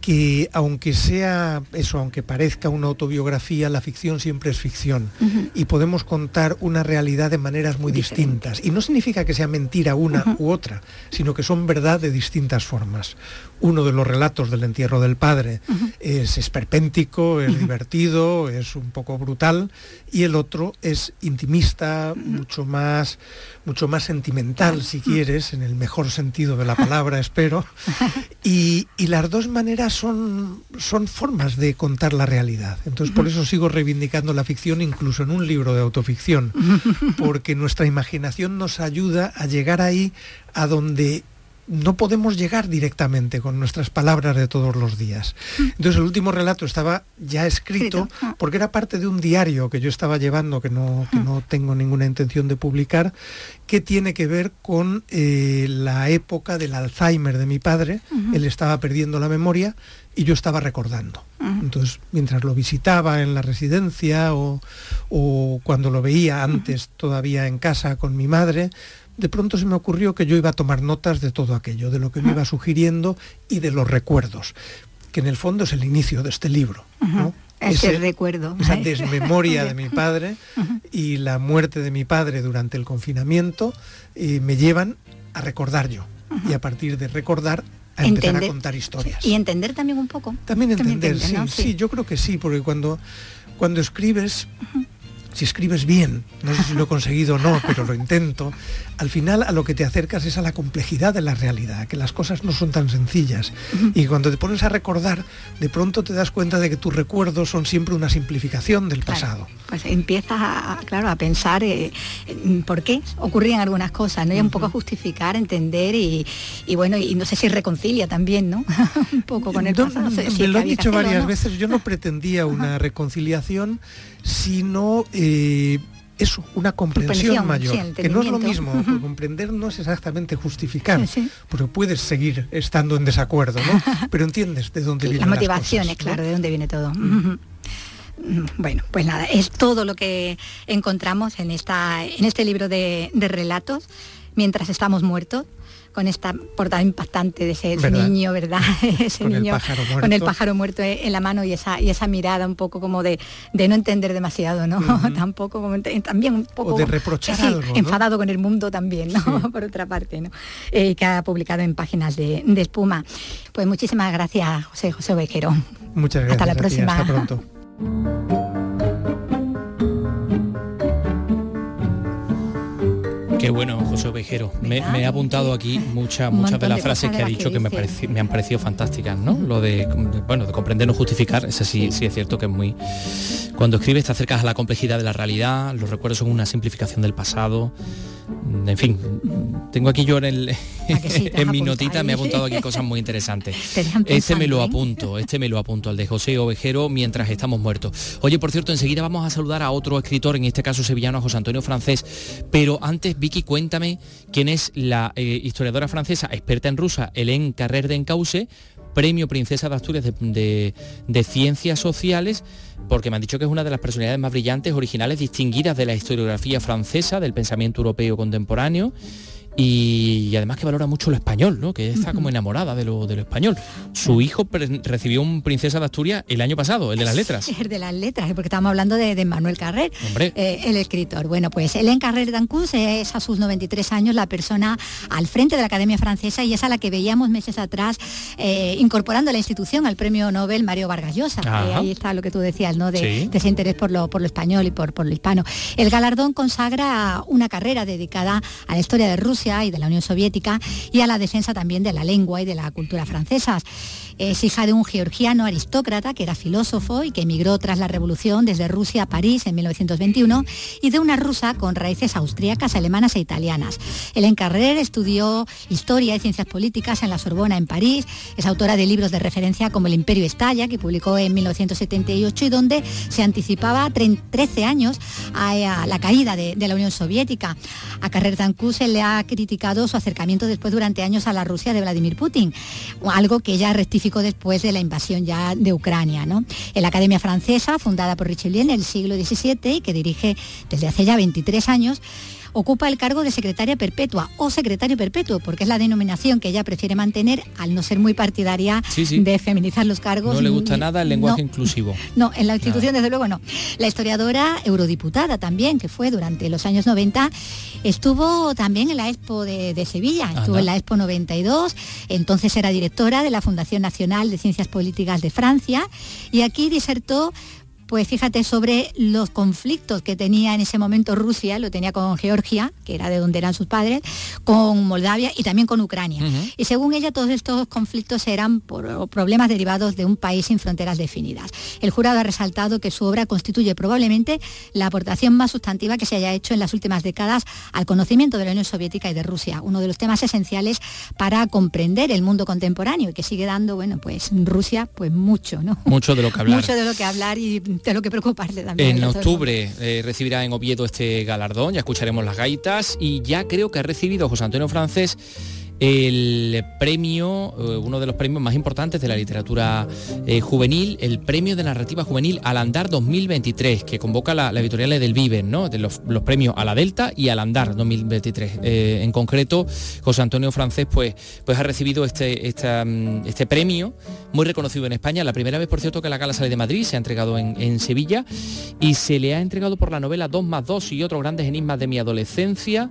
que aunque sea eso, aunque parezca una autobiografía, la ficción siempre es ficción y podemos contar una realidad de maneras muy distintas. Y no significa que sea mentira una u otra, sino que son verdad de distintas formas uno de los relatos del entierro del padre. Es esperpéntico, es divertido, es un poco brutal, y el otro es intimista, mucho más, mucho más sentimental, si quieres, en el mejor sentido de la palabra, *laughs* espero. Y, las dos maneras son, son formas de contar la realidad. Entonces, por eso sigo reivindicando la ficción incluso en un libro de autoficción, *laughs* porque nuestra imaginación nos ayuda a llegar ahí a donde no podemos llegar directamente con nuestras palabras de todos los días. Entonces el último relato estaba ya escrito ah. porque era parte de un diario que yo estaba llevando, que no, no tengo ninguna intención de publicar, que tiene que ver con eh, la época del Alzheimer de mi padre. Él estaba perdiendo la memoria y yo estaba recordando. Entonces, mientras lo visitaba en la residencia o, o cuando lo veía antes todavía en casa con mi madre, de pronto se me ocurrió que yo iba a tomar notas de todo aquello, de lo que me iba sugiriendo y de los recuerdos. que en el fondo es el inicio de este libro. Ese, recuerdo. Esa desmemoria de *laughs* mi padre y la muerte de mi padre durante el confinamiento eh, me llevan a recordar yo. Y a partir de recordar a empezar a contar historias. Y entender también un poco. También entender, sí, sí, yo creo que sí, porque cuando, cuando escribes, si escribes bien, no sé si lo he conseguido o no, pero lo intento, al final a lo que te acercas es a la complejidad de la realidad, que las cosas no son tan sencillas. Y cuando te pones a recordar, de pronto te das cuenta de que tus recuerdos son siempre una simplificación del pasado. Pues empiezas a, claro, a pensar eh, por qué ocurrían algunas cosas, ¿no? Y un poco a justificar, entender y, bueno, y no sé si reconcilia también, ¿no? *laughs* un poco con el pasado. me lo han dicho varias veces, yo no *laughs* pretendía una reconciliación, sino eh, eso, una comprensión mayor, que no es lo mismo, comprender no es exactamente justificar, pero puedes seguir estando en desacuerdo, ¿no? *laughs* Pero entiendes de dónde viene las motivaciones, claro, de dónde viene todo. Bueno, pues nada, es todo lo que encontramos en, esta, en este libro de relatos, mientras estamos muertos, con esta portada impactante de ese, niño, ¿verdad? *laughs* ese con niño el con el pájaro muerto en la mano y esa, y esa mirada un poco como de, no entender demasiado, ¿no? *laughs* Tampoco, como, también un poco... de reprochar Enfadado con el mundo también, ¿no? *laughs* Por otra parte, ¿no? Eh, que ha publicado en páginas de, espuma. Pues muchísimas gracias, José José Ovejero. Muchas gracias. Hasta la próxima. hasta pronto. Qué bueno, José Ovejero. Me, he apuntado aquí *laughs* muchas muchas de las frases que ha dicho que, me, me, han parecido fantásticas, ¿no? Lo de, bueno, de comprender, no justificar, eso sí, sí es cierto que es muy... Cuando escribes te acercas a la complejidad de la realidad, los recuerdos son una simplificación del pasado, en fin, tengo aquí yo en, el, *laughs* en mi notita, me he apuntado aquí cosas muy interesantes. *laughs* Este me lo apunto, este me lo apunto, al de José Ovejero, mientras estamos muertos. Oye, por cierto, enseguida vamos a saludar a otro escritor, en este caso sevillano, José Antonio Francés, pero antes, Vicky, cuéntame quién es la eh, historiadora francesa experta en rusa, Hélène Carrer de Encauce, premio Princesa de Asturias de, Ciencias Sociales, porque me han dicho que es una de las personalidades más brillantes, originales, distinguidas de la historiografía francesa, del pensamiento europeo contemporáneo y, además que valora mucho lo español, ¿no? que está como enamorada de lo, de lo español. Su hijo recibió un Princesa de Asturias el año pasado, el de las letras. El de las letras, porque estábamos hablando de, Manuel Carrer, eh, el escritor. Bueno, pues Hélène Carrer d'Ancus es a sus 93 años la persona al frente de la Academia Francesa y es a la que veíamos meses atrás eh, incorporando a la institución al premio Nobel Mario Vargas Llosa. ahí está lo que tú decías, ¿no? De, ese interés por lo, por lo español y por, por lo hispano. El galardón consagra una carrera dedicada a la historia de Rusia y de la Unión Soviética y a la defensa también de la lengua y de la cultura francesas. Es hija de un georgiano aristócrata que era filósofo y que emigró tras la revolución desde Rusia a París en 1921 y de una rusa con raíces austríacas, alemanas e italianas. Hélène Carrer estudió historia y ciencias políticas en la Sorbona en París. Es autora de libros de referencia como El Imperio Estalla, que publicó en 1978 y donde se anticipaba 13 años a la caída de, la Unión Soviética. A Carrer se le ha criticado su acercamiento después durante años a la Rusia de Vladimir Putin, algo que ya rectificó después de la invasión ya de Ucrania. En la Academia Francesa, fundada por Richelieu en el siglo XVII y que dirige desde hace ya 23 años, ocupa el cargo de secretaria perpetua o secretario perpetuo, porque es la denominación que ella prefiere mantener al no ser muy partidaria de feminizar los cargos. No le gusta nada el lenguaje inclusivo. *laughs* No, en la institución desde luego no. La historiadora eurodiputada también, que fue durante los años 90, estuvo también en la Expo de, Sevilla, estuvo en la Expo 92, entonces era directora de la Fundación Nacional de Ciencias Políticas de Francia y aquí disertó pues fíjate sobre los conflictos que tenía en ese momento Rusia, lo tenía con Georgia, que era de donde eran sus padres, con Moldavia y también con Ucrania. Y según ella, todos estos conflictos eran por problemas derivados de un país sin fronteras definidas. El jurado ha resaltado que su obra constituye probablemente la aportación más sustantiva que se haya hecho en las últimas décadas al conocimiento de la Unión Soviética y de Rusia, uno de los temas esenciales para comprender el mundo contemporáneo y que sigue dando, bueno, pues Rusia, pues mucho, ¿no? Mucho de lo que hablar. *laughs* Mucho de lo que hablar y lo que preocuparse también. En octubre eh, recibirá en Oviedo este galardón, ya escucharemos las gaitas y ya creo que ha recibido José Antonio Francés el premio, eh, uno de los premios más importantes de la literatura eh, juvenil, el premio de narrativa juvenil Al Andar 2023, que convoca la, editorial del Vive, ¿no? De los, premios a la Delta y Al Andar 2023. Eh, en concreto, José Antonio Francés pues, pues ha recibido este, mm, este premio, muy reconocido en España. La primera vez, por cierto, que la gala sale de Madrid, se ha entregado en, en Sevilla y se le ha entregado por la novela 2 más 2 y otros grandes enigmas de mi adolescencia.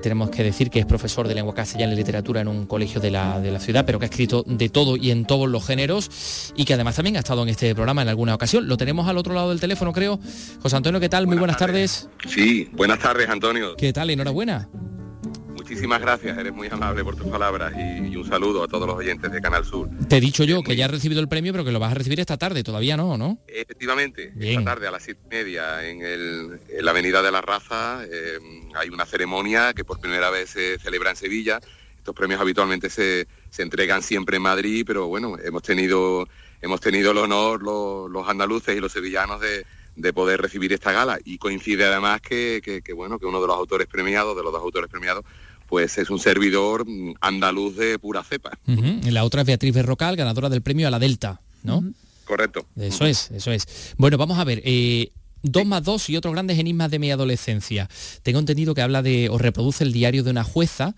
Tenemos que decir que es profesor de lengua castellana y literatura en un colegio de la, de la ciudad, pero que ha escrito de todo y en todos los géneros y que además también ha estado en este programa en alguna ocasión. Lo tenemos al otro lado del teléfono, creo. José Antonio, ¿qué tal? Muy buenas tardes. Sí, buenas tardes, Antonio. ¿Qué tal? Enhorabuena. Muchísimas gracias, eres muy amable por tus palabras y, un saludo a todos los oyentes de Canal Sur. Te he dicho yo que ya has recibido el premio, pero que lo vas a recibir esta tarde, todavía no, ¿no? Efectivamente, esta tarde a las siete y media en, la Avenida de la Raza eh, hay una ceremonia que por primera vez se celebra en Sevilla estos premios habitualmente se, entregan siempre en Madrid, pero bueno, hemos tenido, hemos tenido el honor los, andaluces y los sevillanos de, poder recibir esta gala y coincide además que, bueno que uno de los autores premiados de los dos autores premiados pues es un servidor andaluz de pura cepa. La otra es Beatriz Berrocal ganadora del premio a la Delta no correcto. Eso es eso es. Bueno vamos a ver eh, Dos más dos y otros grandes enigmas de mi adolescencia. Tengo entendido que habla de, o reproduce el diario de una jueza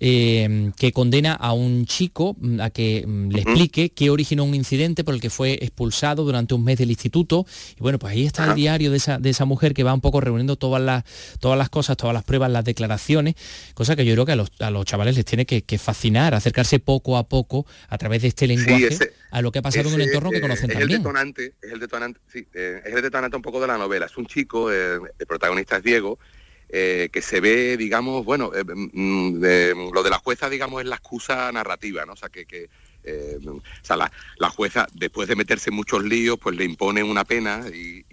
eh, que condena a un chico mm, a que mm, le explique qué originó un incidente por el que fue expulsado durante un mes del instituto. Y bueno, pues ahí está el diario de esa, de esa mujer que va un poco reuniendo todas las, todas las cosas, todas las pruebas, las declaraciones, cosa que yo creo que a los, a los chavales les tiene que, fascinar, acercarse poco a poco a través de este lenguaje a lo que ha pasado en un entorno que conocen es también. El detonante, es el detonante, sí, eh, es el detonante un poco de la novela. Es un chico, eh, el protagonista es Diego, eh, que se ve, digamos, bueno, eh, mm, lo de la jueza, digamos, es la excusa narrativa, ¿no? O sea, que, eh, o sea, la, jueza, después de meterse en muchos líos, pues le impone una pena y,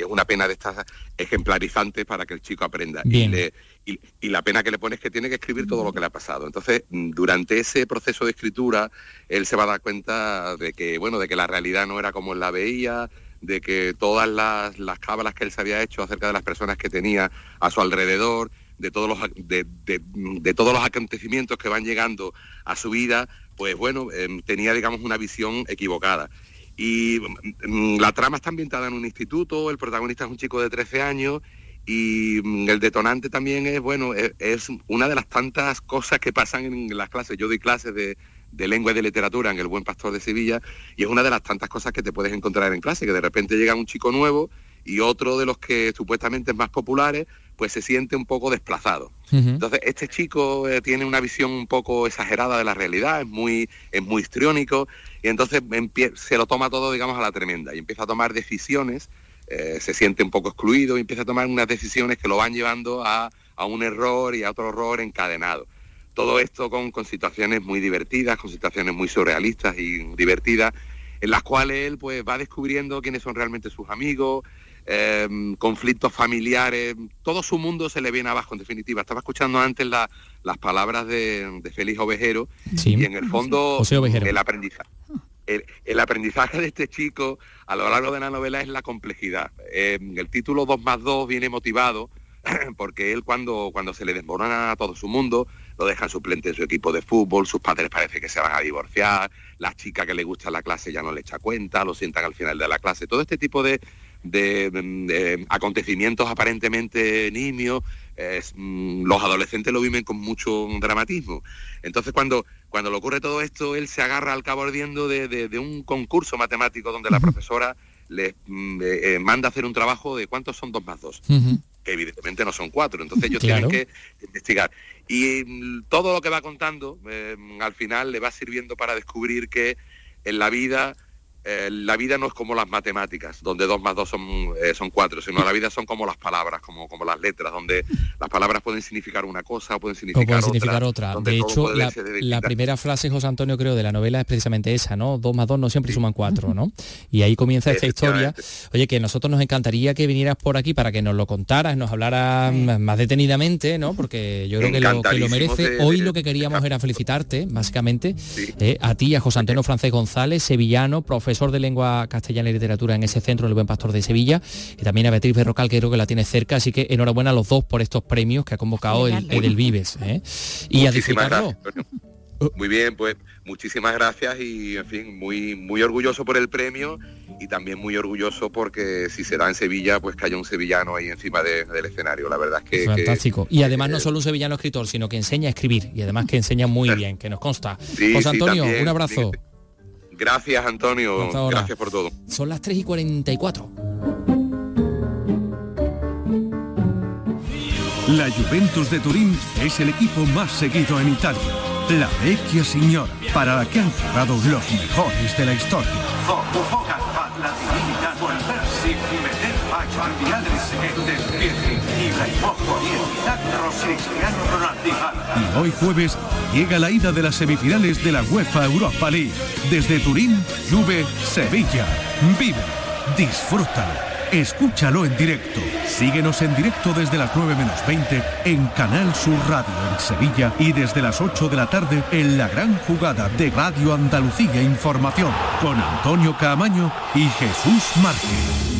es una pena de estas ejemplarizantes para que el chico aprenda. Y, la pena que le pone es que tiene que escribir todo lo que le ha pasado. Entonces, mm, durante ese proceso de escritura, él se va a dar cuenta de que, bueno, de que la realidad no era como él la veía, de que todas las, las cábalas que él se había hecho acerca de las personas que tenía a su alrededor, de todos los, de, todos los acontecimientos que van llegando a su vida, pues bueno, em, tenía digamos una visión equivocada. Y mm, la trama está ambientada en un instituto, el protagonista es un chico de 13 años y mm, el detonante también es, bueno, es, es, una de las tantas cosas que pasan en las clases. Yo doy clases de, de lengua y de literatura en el Buen Pastor de Sevilla y es una de las tantas cosas que te puedes encontrar en clase, que de repente llega un chico nuevo y otro de los que supuestamente es más populares, pues se siente un poco desplazado. Entonces, este chico eh, tiene una visión un poco exagerada de la realidad, es muy, es muy histriónico, y entonces se lo toma todo, digamos, a la tremenda, y empieza a tomar decisiones, eh, se siente un poco excluido, y empieza a tomar unas decisiones que lo van llevando a, a un error y a otro error encadenado. Todo esto con, situaciones muy divertidas, con situaciones muy surrealistas y divertidas, en las cuales él pues va descubriendo quiénes son realmente sus amigos, em, conflictos familiares, todo su mundo se le viene abajo en definitiva. Estaba escuchando antes las palabras de, Félix Ovejero y en el fondo el aprendizaje. El, aprendizaje de este chico a lo largo de la novela es la complejidad. Em, el título 2 más 2 viene motivado *clears throat* porque él cuando, cuando se le desmorona a todo su mundo, lo dejan suplente en su equipo de fútbol, sus padres parece que se van a divorciar, la chica que le gusta la clase ya no le echa cuenta, lo sientan al final de la clase, todo este tipo de, acontecimientos aparentemente nimios, mm, los adolescentes lo viven con mucho dramatismo. Entonces cuando, cuando le ocurre todo esto, él se agarra al cabo ardiendo de, un concurso matemático donde la profesora le mm, eh, manda a hacer un trabajo de cuántos son dos más dos evidentemente no son cuatro, entonces ellos tienen que investigar. Y mm, todo lo que va contando, eh, al final le va sirviendo para descubrir que en la vida eh, la vida no es como las matemáticas, donde dos más dos son, eh, son cuatro, sino la vida son como las palabras, como, como las letras, donde las palabras pueden significar una cosa, pueden significar, significar otra. De hecho, la, primera frase, José Antonio, creo, de la novela es precisamente esa, ¿no? Dos más dos no siempre suman cuatro, ¿no? Y ahí comienza esta historia. Oye, que a nosotros nos encantaría que vinieras por aquí para que nos lo contaras, nos hablaras más detenidamente, ¿no? Porque yo creo que lo, que lo merece. Hoy lo que queríamos era felicitarte, básicamente, eh, a ti, a José Antonio Francés González, sevillano, profesor profesor de lengua castellana y literatura en ese centro, el Buen Pastor de Sevilla, y también a Beatriz Berrocal, que creo que la tiene cerca, así que enhorabuena a los dos por estos premios que ha convocado el, el, Vives. ¿eh? Y a disfrutarlo. Muy bien, pues muchísimas gracias y en fin, muy, muy orgulloso por el premio y también muy orgulloso porque si se da en Sevilla, pues que haya un sevillano ahí encima del escenario. La verdad es que... Fantástico. y además no solo un sevillano escritor, sino que enseña a escribir y además que enseña muy *laughs* bien, que nos consta. José Antonio, un abrazo. Gracias Antonio, gracias por todo. Son las 3 y 44. La Juventus de Turín es el equipo más seguido en Italia. La Vecchia Signora, para la que han jugado los mejores de la historia. Y hoy jueves llega la ida de las semifinales de la UEFA Europa League. Desde Turín, Juve, Sevilla. Vive, disfruta Escúchalo en directo. Síguenos en directo desde las 9 menos 20 en Canal Sur Radio en Sevilla y desde las 8 de la tarde en la gran jugada de Radio Andalucía Información con Antonio Caamaño y Jesús Márquez.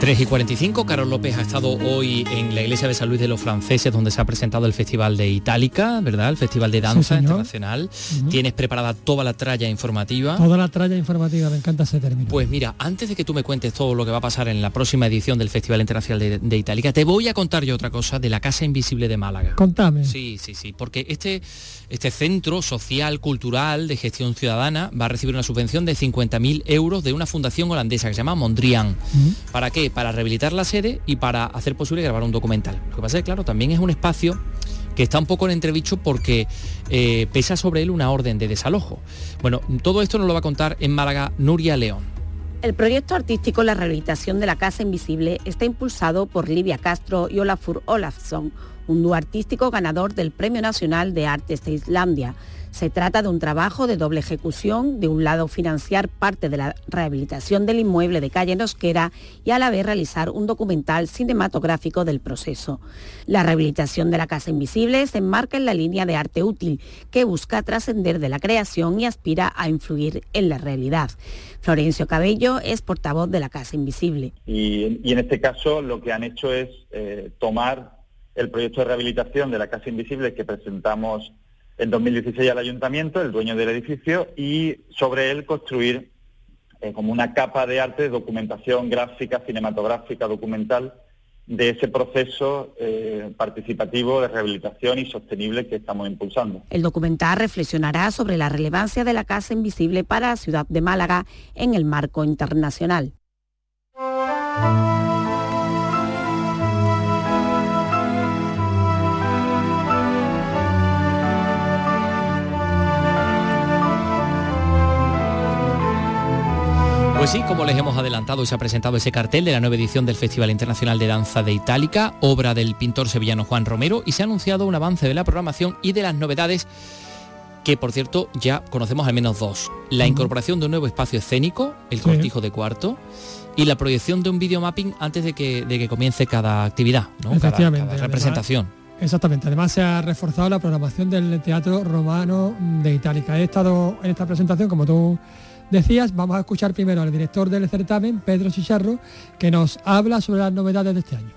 3 y 45, Carlos López ha estado hoy en la iglesia de San Luis de los Franceses, donde se ha presentado el Festival de Itálica, ¿verdad? El Festival de Danza Internacional. Tienes preparada toda la tralla informativa. Toda la tralla informativa, me encanta ese término. Pues mira, antes de que tú me cuentes todo lo que va a pasar en la próxima edición del Festival Internacional de, Itálica, te voy a contar yo otra cosa de la Casa Invisible de Málaga. Contame. Sí, sí, sí, porque este, este centro social, cultural, de gestión ciudadana, va a recibir una subvención de 50.000 euros de una fundación holandesa que se llama Mondrian. ¿Para qué? Para rehabilitar la sede y para hacer posible grabar un documental. Lo que pasa es que, claro, también es un espacio que está un poco en entrevicho porque eh, pesa sobre él una orden de desalojo. Bueno, todo esto nos lo va a contar en Málaga Nuria León. El proyecto artístico La rehabilitación de la Casa Invisible está impulsado por Livia Castro y Olafur Olafsson, un dúo artístico ganador del Premio Nacional de Artes de Islandia. Se trata de un trabajo de doble ejecución, de un lado financiar parte de la rehabilitación del inmueble de calle Nosquera y a la vez realizar un documental cinematográfico del proceso. La rehabilitación de la Casa Invisible se enmarca en la línea de arte útil que busca trascender de la creación y aspira a influir en la realidad. Florencio Cabello es portavoz de la Casa Invisible. Y, en este caso lo que han hecho es eh, tomar el proyecto de rehabilitación de la Casa Invisible que presentamos en 2016 al ayuntamiento, el dueño del edificio, y sobre él construir eh, como una capa de arte, de documentación gráfica, cinematográfica, documental, de ese proceso eh, participativo de rehabilitación y sostenible que estamos impulsando. El documental reflexionará sobre la relevancia de la Casa Invisible para la ciudad de Málaga en el marco internacional. Pues sí, como les hemos adelantado, se ha presentado ese cartel de la nueva edición del Festival Internacional de Danza de Itálica, obra del pintor sevillano Juan Romero, y se ha anunciado un avance de la programación y de las novedades que por cierto ya conocemos al menos dos. La incorporación de un nuevo espacio escénico, el cortijo de cuarto, y la proyección de un videomapping antes de que, de que comience cada actividad, ¿no? Efectivamente, cada, representación. exactamente, además se ha reforzado la programación del Teatro Romano de Itálica. He estado en esta presentación, como tú decías, vamos a escuchar primero al director del certamen, Pedro Chicharro, que nos habla sobre las novedades de este año.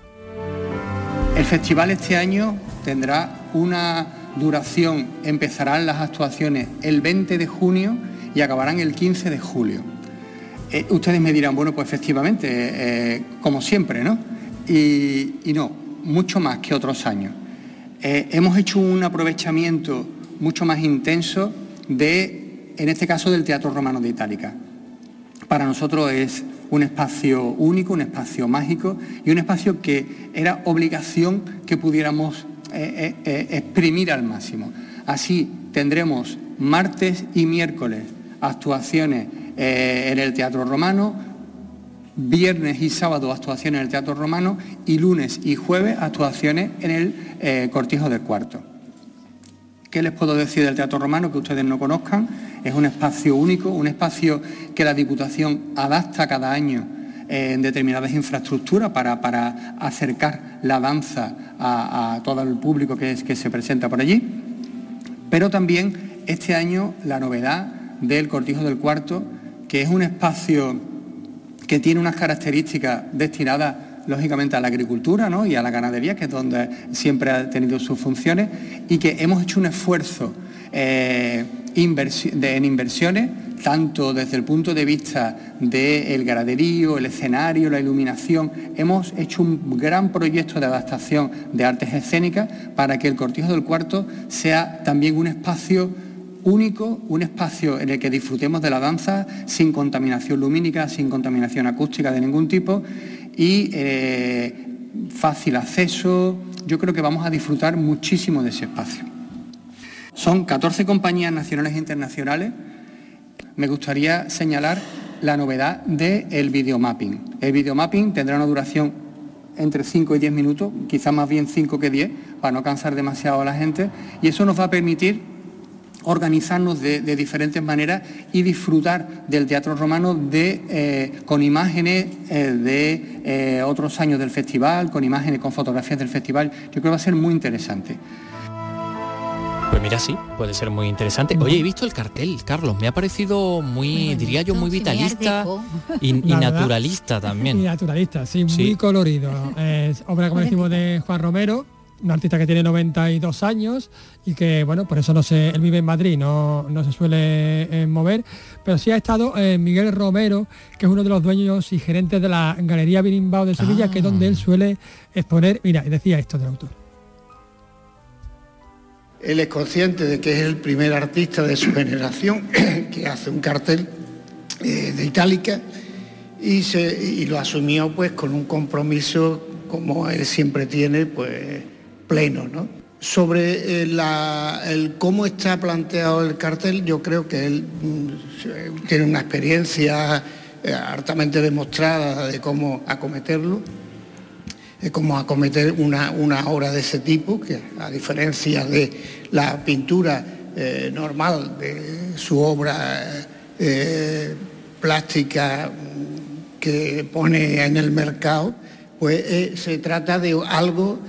El festival este año tendrá una duración, empezarán las actuaciones el 20 de junio y acabarán el 15 de julio. Eh, ustedes me dirán, bueno, pues efectivamente, eh, como siempre, ¿no? Y, no, mucho más que otros años. Eh, hemos hecho un aprovechamiento mucho más intenso de en este caso del Teatro Romano de Itálica. Para nosotros es un espacio único, un espacio mágico y un espacio que era obligación que pudiéramos eh, eh, eh, exprimir al máximo. Así tendremos martes y miércoles actuaciones en el Teatro Romano, viernes y sábado actuaciones en el Teatro Romano y lunes y jueves actuaciones en el Cortijo del Cuarto. ¿Qué les puedo decir del Teatro Romano que ustedes no conozcan? Es un espacio único, un espacio que la Diputación adapta cada año en determinadas infraestructuras para, acercar la danza a, todo el público que, que se presenta por allí, pero también este año la novedad del Cortijo del Cuarto, que es un espacio que tiene unas características destinadas lógicamente a la agricultura y a la ganadería, que es donde siempre ha tenido sus funciones, y que hemos hecho un esfuerzo eh, en inversiones, tanto desde el punto de vista del ganaderío, el escenario, la iluminación. Hemos hecho un gran proyecto de adaptación de artes escénicas para que el Cortijo del Cuarto sea también un espacio único, un espacio en el que disfrutemos de la danza sin contaminación lumínica, sin contaminación acústica de ningún tipo y eh, fácil acceso. Yo creo que vamos a disfrutar muchísimo de ese espacio. Son 14 compañías nacionales e internacionales. Me gustaría señalar la novedad del videomapping. El videomapping tendrá una duración entre 5 y 10 minutos, quizás más bien 5 que 10, para no cansar demasiado a la gente, y eso nos va a permitir organizarnos de, diferentes maneras y disfrutar del teatro romano de, eh, con imágenes eh, de eh, otros años del festival, con imágenes, con fotografías del festival. Yo creo que va a ser muy interesante. Pues mira, sí, puede ser muy interesante. Oye, he visto el cartel, Carlos, me ha parecido muy, diría yo, muy vitalista y, *laughs* naturalista también. Y naturalista, sí, muy colorido. *laughs* Es obra, como decimos, de Juan Romero, un artista que tiene 92 años y que, bueno, por eso no sé, él vive en Madrid, no, no se suele eh, mover, pero sí ha estado eh, Miguel Romero, que es uno de los dueños y gerentes de la Galería Birimbao de Sevilla, que es donde él ah. suele exponer, mira, y decía esto del autor. Él es consciente de que es el primer artista de su generación *clears throat* que hace un cartel eh, de itálica y, se, y lo asumió pues con un compromiso como él siempre tiene, pues pleno. ¿no? Sobre eh, el cómo está planteado el cartel, yo creo que él mm, tiene una experiencia eh, hartamente demostrada de cómo acometerlo, de cómo acometer una, una obra de ese tipo, que a diferencia de la pintura eh, normal de su obra plástica mm, que pone en el mercado, pues se trata de algo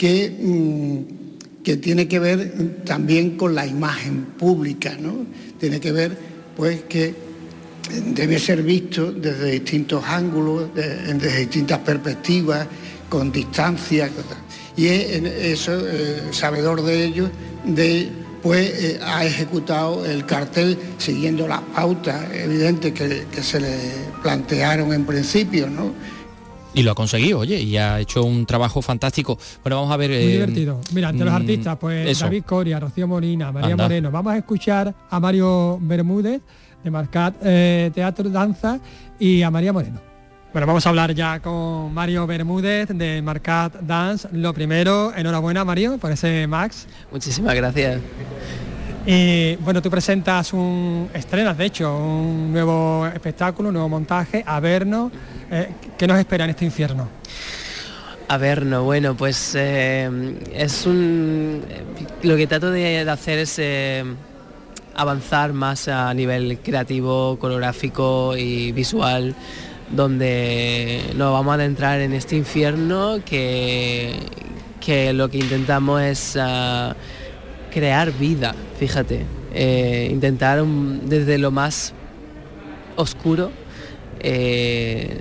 que, mm, que tiene que ver también con la imagen pública, ¿no? Tiene que ver, pues, que debe ser visto desde distintos ángulos, desde distintas perspectivas, con distancia. Y eso, eh, sabedor de ello, pues eh, ha ejecutado el cartel siguiendo las pautas evidentes que, que se le plantearon en principio, ¿no? Y lo ha conseguido, oye, y ha hecho un trabajo fantástico. Bueno, vamos a ver... Muy eh, divertido. Mira, ante los mm, artistas, pues David Coria, Rocío Molina, María Moreno. Vamos a escuchar a Mario Bermúdez de Marcat eh, Teatro Danza y a María Moreno. Bueno, vamos a hablar ya con Mario Bermúdez de Marcat Dance. Lo primero, enhorabuena Mario por ese Max. Muchísimas gracias. Y bueno, tú presentas un, estrenas de hecho, un nuevo espectáculo, un nuevo montaje, Averno. Eh, ¿Qué nos espera en este infierno? Averno, bueno, pues eh, es un... Lo que trato de, hacer es eh, avanzar más a nivel creativo, coreográfico y visual, donde nos vamos a adentrar en este infierno que, que lo que intentamos es... Ah, crear vida, fíjate, intentar desde lo más oscuro eh,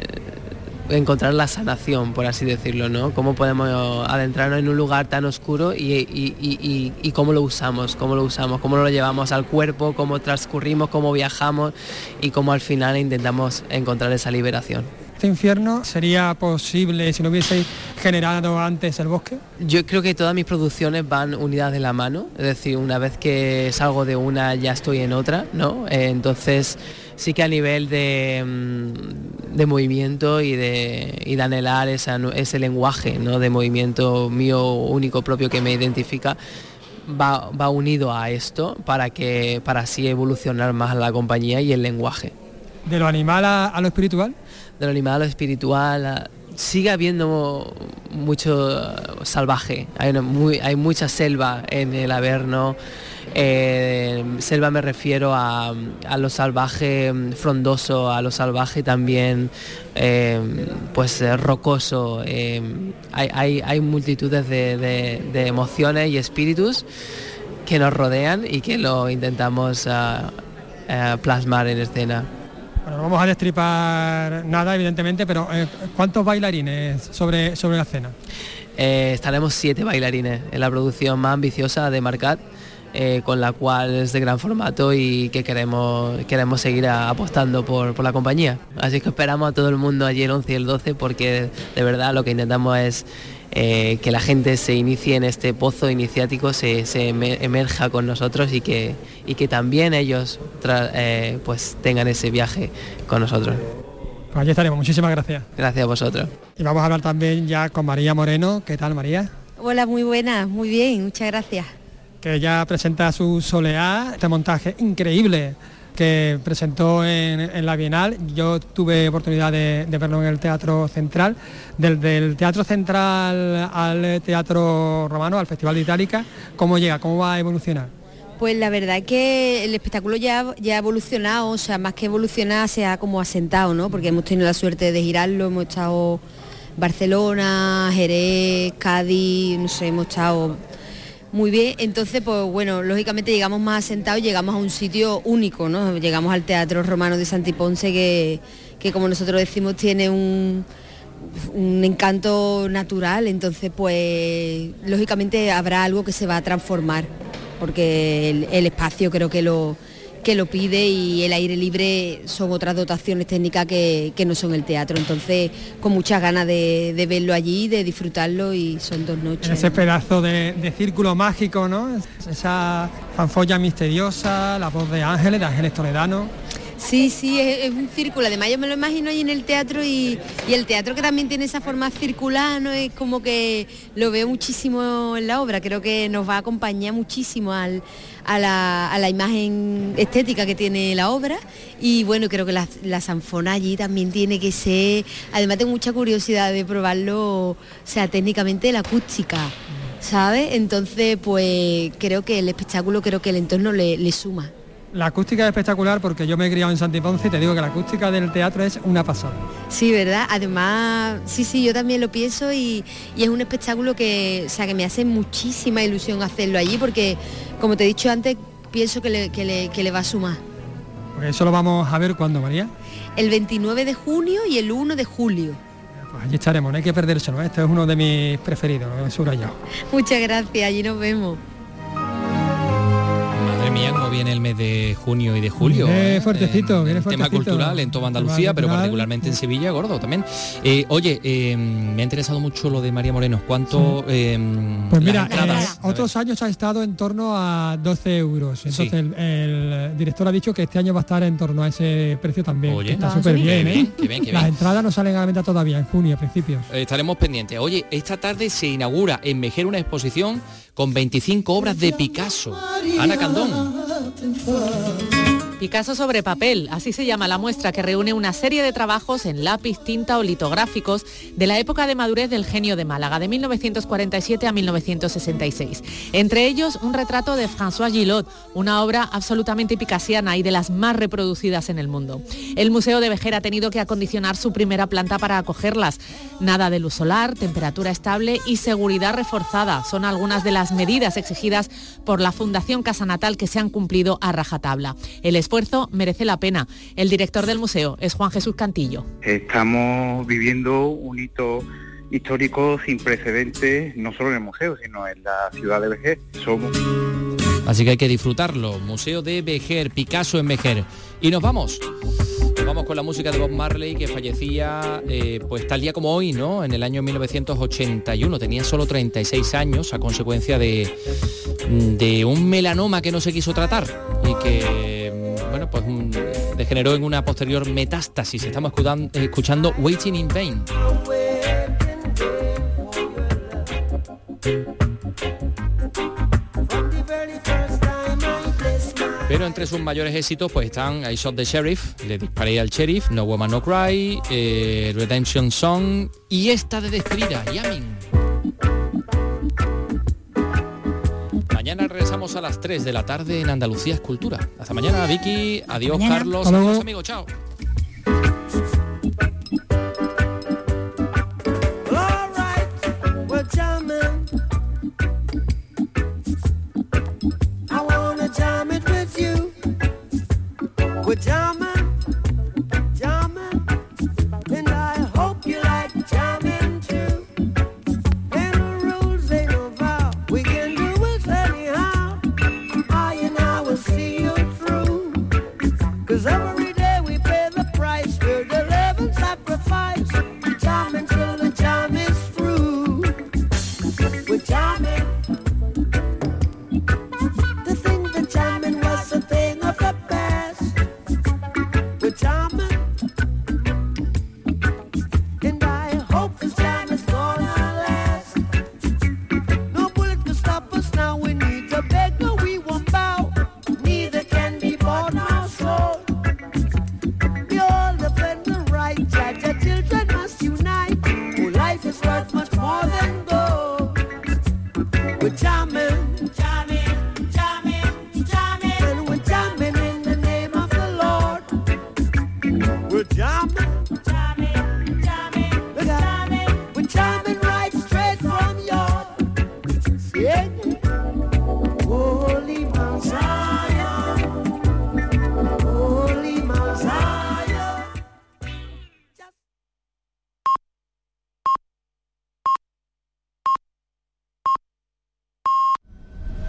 encontrar la sanación, por así decirlo, ¿no? Cómo podemos adentrarnos en un lugar tan oscuro y, cómo lo usamos, cómo lo usamos, cómo lo llevamos al cuerpo, cómo transcurrimos, cómo viajamos y cómo al final intentamos encontrar esa liberación este infierno sería posible si no hubiese generado antes el bosque? Yo creo que todas mis producciones van unidas de la mano, es decir, una vez que salgo de una ya estoy en otra, ¿no? Eh, entonces sí que a nivel de, mm, movimiento y de, y de anhelar ese lenguaje ¿no? de movimiento mío único propio que me identifica, va, unido a esto para, que, para así evolucionar más la compañía y el lenguaje. ¿De lo animal a lo espiritual? de lo animal, lo espiritual, sigue habiendo mucho salvaje, hay, hay mucha selva en el Averno, eh, selva me refiero a, lo salvaje frondoso, a lo salvaje también eh, pues rocoso. Eh, hay, multitudes de, emociones y espíritus que nos rodean y que lo intentamos ah, ah, plasmar en escena. Bueno, no vamos a destripar nada, evidentemente, pero eh, ¿cuántos bailarines sobre, sobre la escena? Eh, estaremos siete bailarines en la producción más ambiciosa de Marcat. Eh, con la cual es de gran formato y que queremos, queremos seguir apostando por, por, la compañía. Así que esperamos a todo el mundo allí el 11 y el 12 porque de verdad lo que intentamos es eh, que la gente se inicie en este pozo iniciático, se, emerja con nosotros y que, y que también ellos eh, pues tengan ese viaje con nosotros. Pues allí estaremos, muchísimas gracias. Gracias a vosotros. Y vamos a hablar también ya con María Moreno. ¿Qué tal María? Hola, muy buena, muy bien, muchas gracias. Que ya presenta su Soleá, este montaje increíble que presentó en, la Bienal. Yo tuve oportunidad de, verlo en el Teatro Central. Del, Teatro Central al Teatro Romano, al Festival de Itálica, ¿cómo llega? ¿Cómo va a evolucionar? Pues la verdad es que el espectáculo ya, ya ha evolucionado, o sea, más que evolucionar se ha como asentado, ¿no? Porque hemos tenido la suerte de girarlo, hemos estado Barcelona, Jerez, Cádiz, no sé, hemos estado muy bien, entonces pues bueno, lógicamente llegamos más asentados, llegamos a un sitio único, ¿no? Llegamos al Teatro Romano de Santiponce que, que como nosotros decimos tiene un, un encanto natural, entonces pues lógicamente habrá algo que se va a transformar, porque el espacio creo que lo, que lo pide y el aire libre son otras dotaciones técnicas que, no son el teatro. Entonces, con muchas ganas de, verlo allí, de disfrutarlo y son dos noches. ese pedazo de, círculo mágico, ¿no? Esa fanfolla misteriosa, la voz de Ángeles, de Ángeles Toledano. Sí, sí, es, un círculo. Además yo me lo imagino ahí en el teatro y, el teatro que también tiene esa forma circular, ¿no? Es como que lo veo muchísimo en la obra. Creo que nos va a acompañar muchísimo a, la, imagen estética que tiene la obra. Y bueno, creo que la, la sanfona allí también tiene que ser... Además tengo mucha curiosidad de probarlo, o sea, técnicamente la acústica. ¿Sabes? Entonces, pues creo que el espectáculo, creo que el entorno le suma. La acústica es espectacular porque yo me he criado en Santiponce y te digo que la acústica del teatro es una pasada. Sí, ¿verdad? Además, sí, sí, yo también lo pienso y, es un espectáculo que, o sea, que me hace muchísima ilusión hacerlo allí porque, como te he dicho antes, pienso que le, que le va a sumar. Porque eso lo vamos a ver cuando, María. El 29 de junio y el 1 de julio. Pues allí estaremos, no hay que perdérselo, ¿eh? este es uno de mis preferidos, yo. Muchas gracias, allí nos vemos cómo viene el mes de junio y de julio. Viene ¿eh? fuertecito, viene Tema cultural en toda Andalucía, pero particularmente en Sevilla, gordo también. Eh, oye, eh, me ha interesado mucho lo de María Moreno. ¿Cuánto? pues mira, otros años ha estado en torno a 12 euros. Entonces el, director ha dicho que este año va a estar en torno a ese precio también. Oye, está súper bien, ¿eh? Las entradas no salen a la venta todavía, en junio a principios. estaremos pendientes. Oye, esta tarde se inaugura en Mejer una exposición con 25 obras de Picasso. Ana Candón. Picasso sobre papel, así se llama la muestra que reúne una serie de trabajos en lápiz, tinta o litográficos de la época de madurez del genio de Málaga, de 1947 a 1966. Entre ellos, un retrato de François Gillot, una obra absolutamente picasiana y de las más reproducidas en el mundo. El Museo de Vejer ha tenido que acondicionar su primera planta para acogerlas. Nada de luz solar, temperatura estable y seguridad reforzada son algunas de las medidas exigidas por la Fundación Casa Natal que se han cumplido a rajatabla. El esfuerzo merece la pena. El director del museo es Juan Jesús Cantillo. Estamos viviendo un hito histórico sin precedentes, no solo en el museo, sino en la ciudad de Vejer. Somos... Así que hay que disfrutarlo. Museo de Vejer, Picasso en Vejer. Y nos vamos. Vamos con la música de Bob Marley que fallecía eh, pues tal día como hoy, ¿no? En el año 1981. Tenía solo 36 años a consecuencia de, un melanoma que no se quiso tratar y que bueno, pues degeneró en una posterior metástasis. Estamos escuchando Waiting in Vain. Pero entre sus mayores éxitos pues están I Shot the Sheriff, Le disparé al sheriff, No Woman No Cry, eh, Redemption Song y esta de despedida, Yamin. Mañana regresamos a las 3 de la tarde en Andalucía Escultura. Hasta mañana, Vicky. Adiós, Carlos. Adiós, amigos. Chao.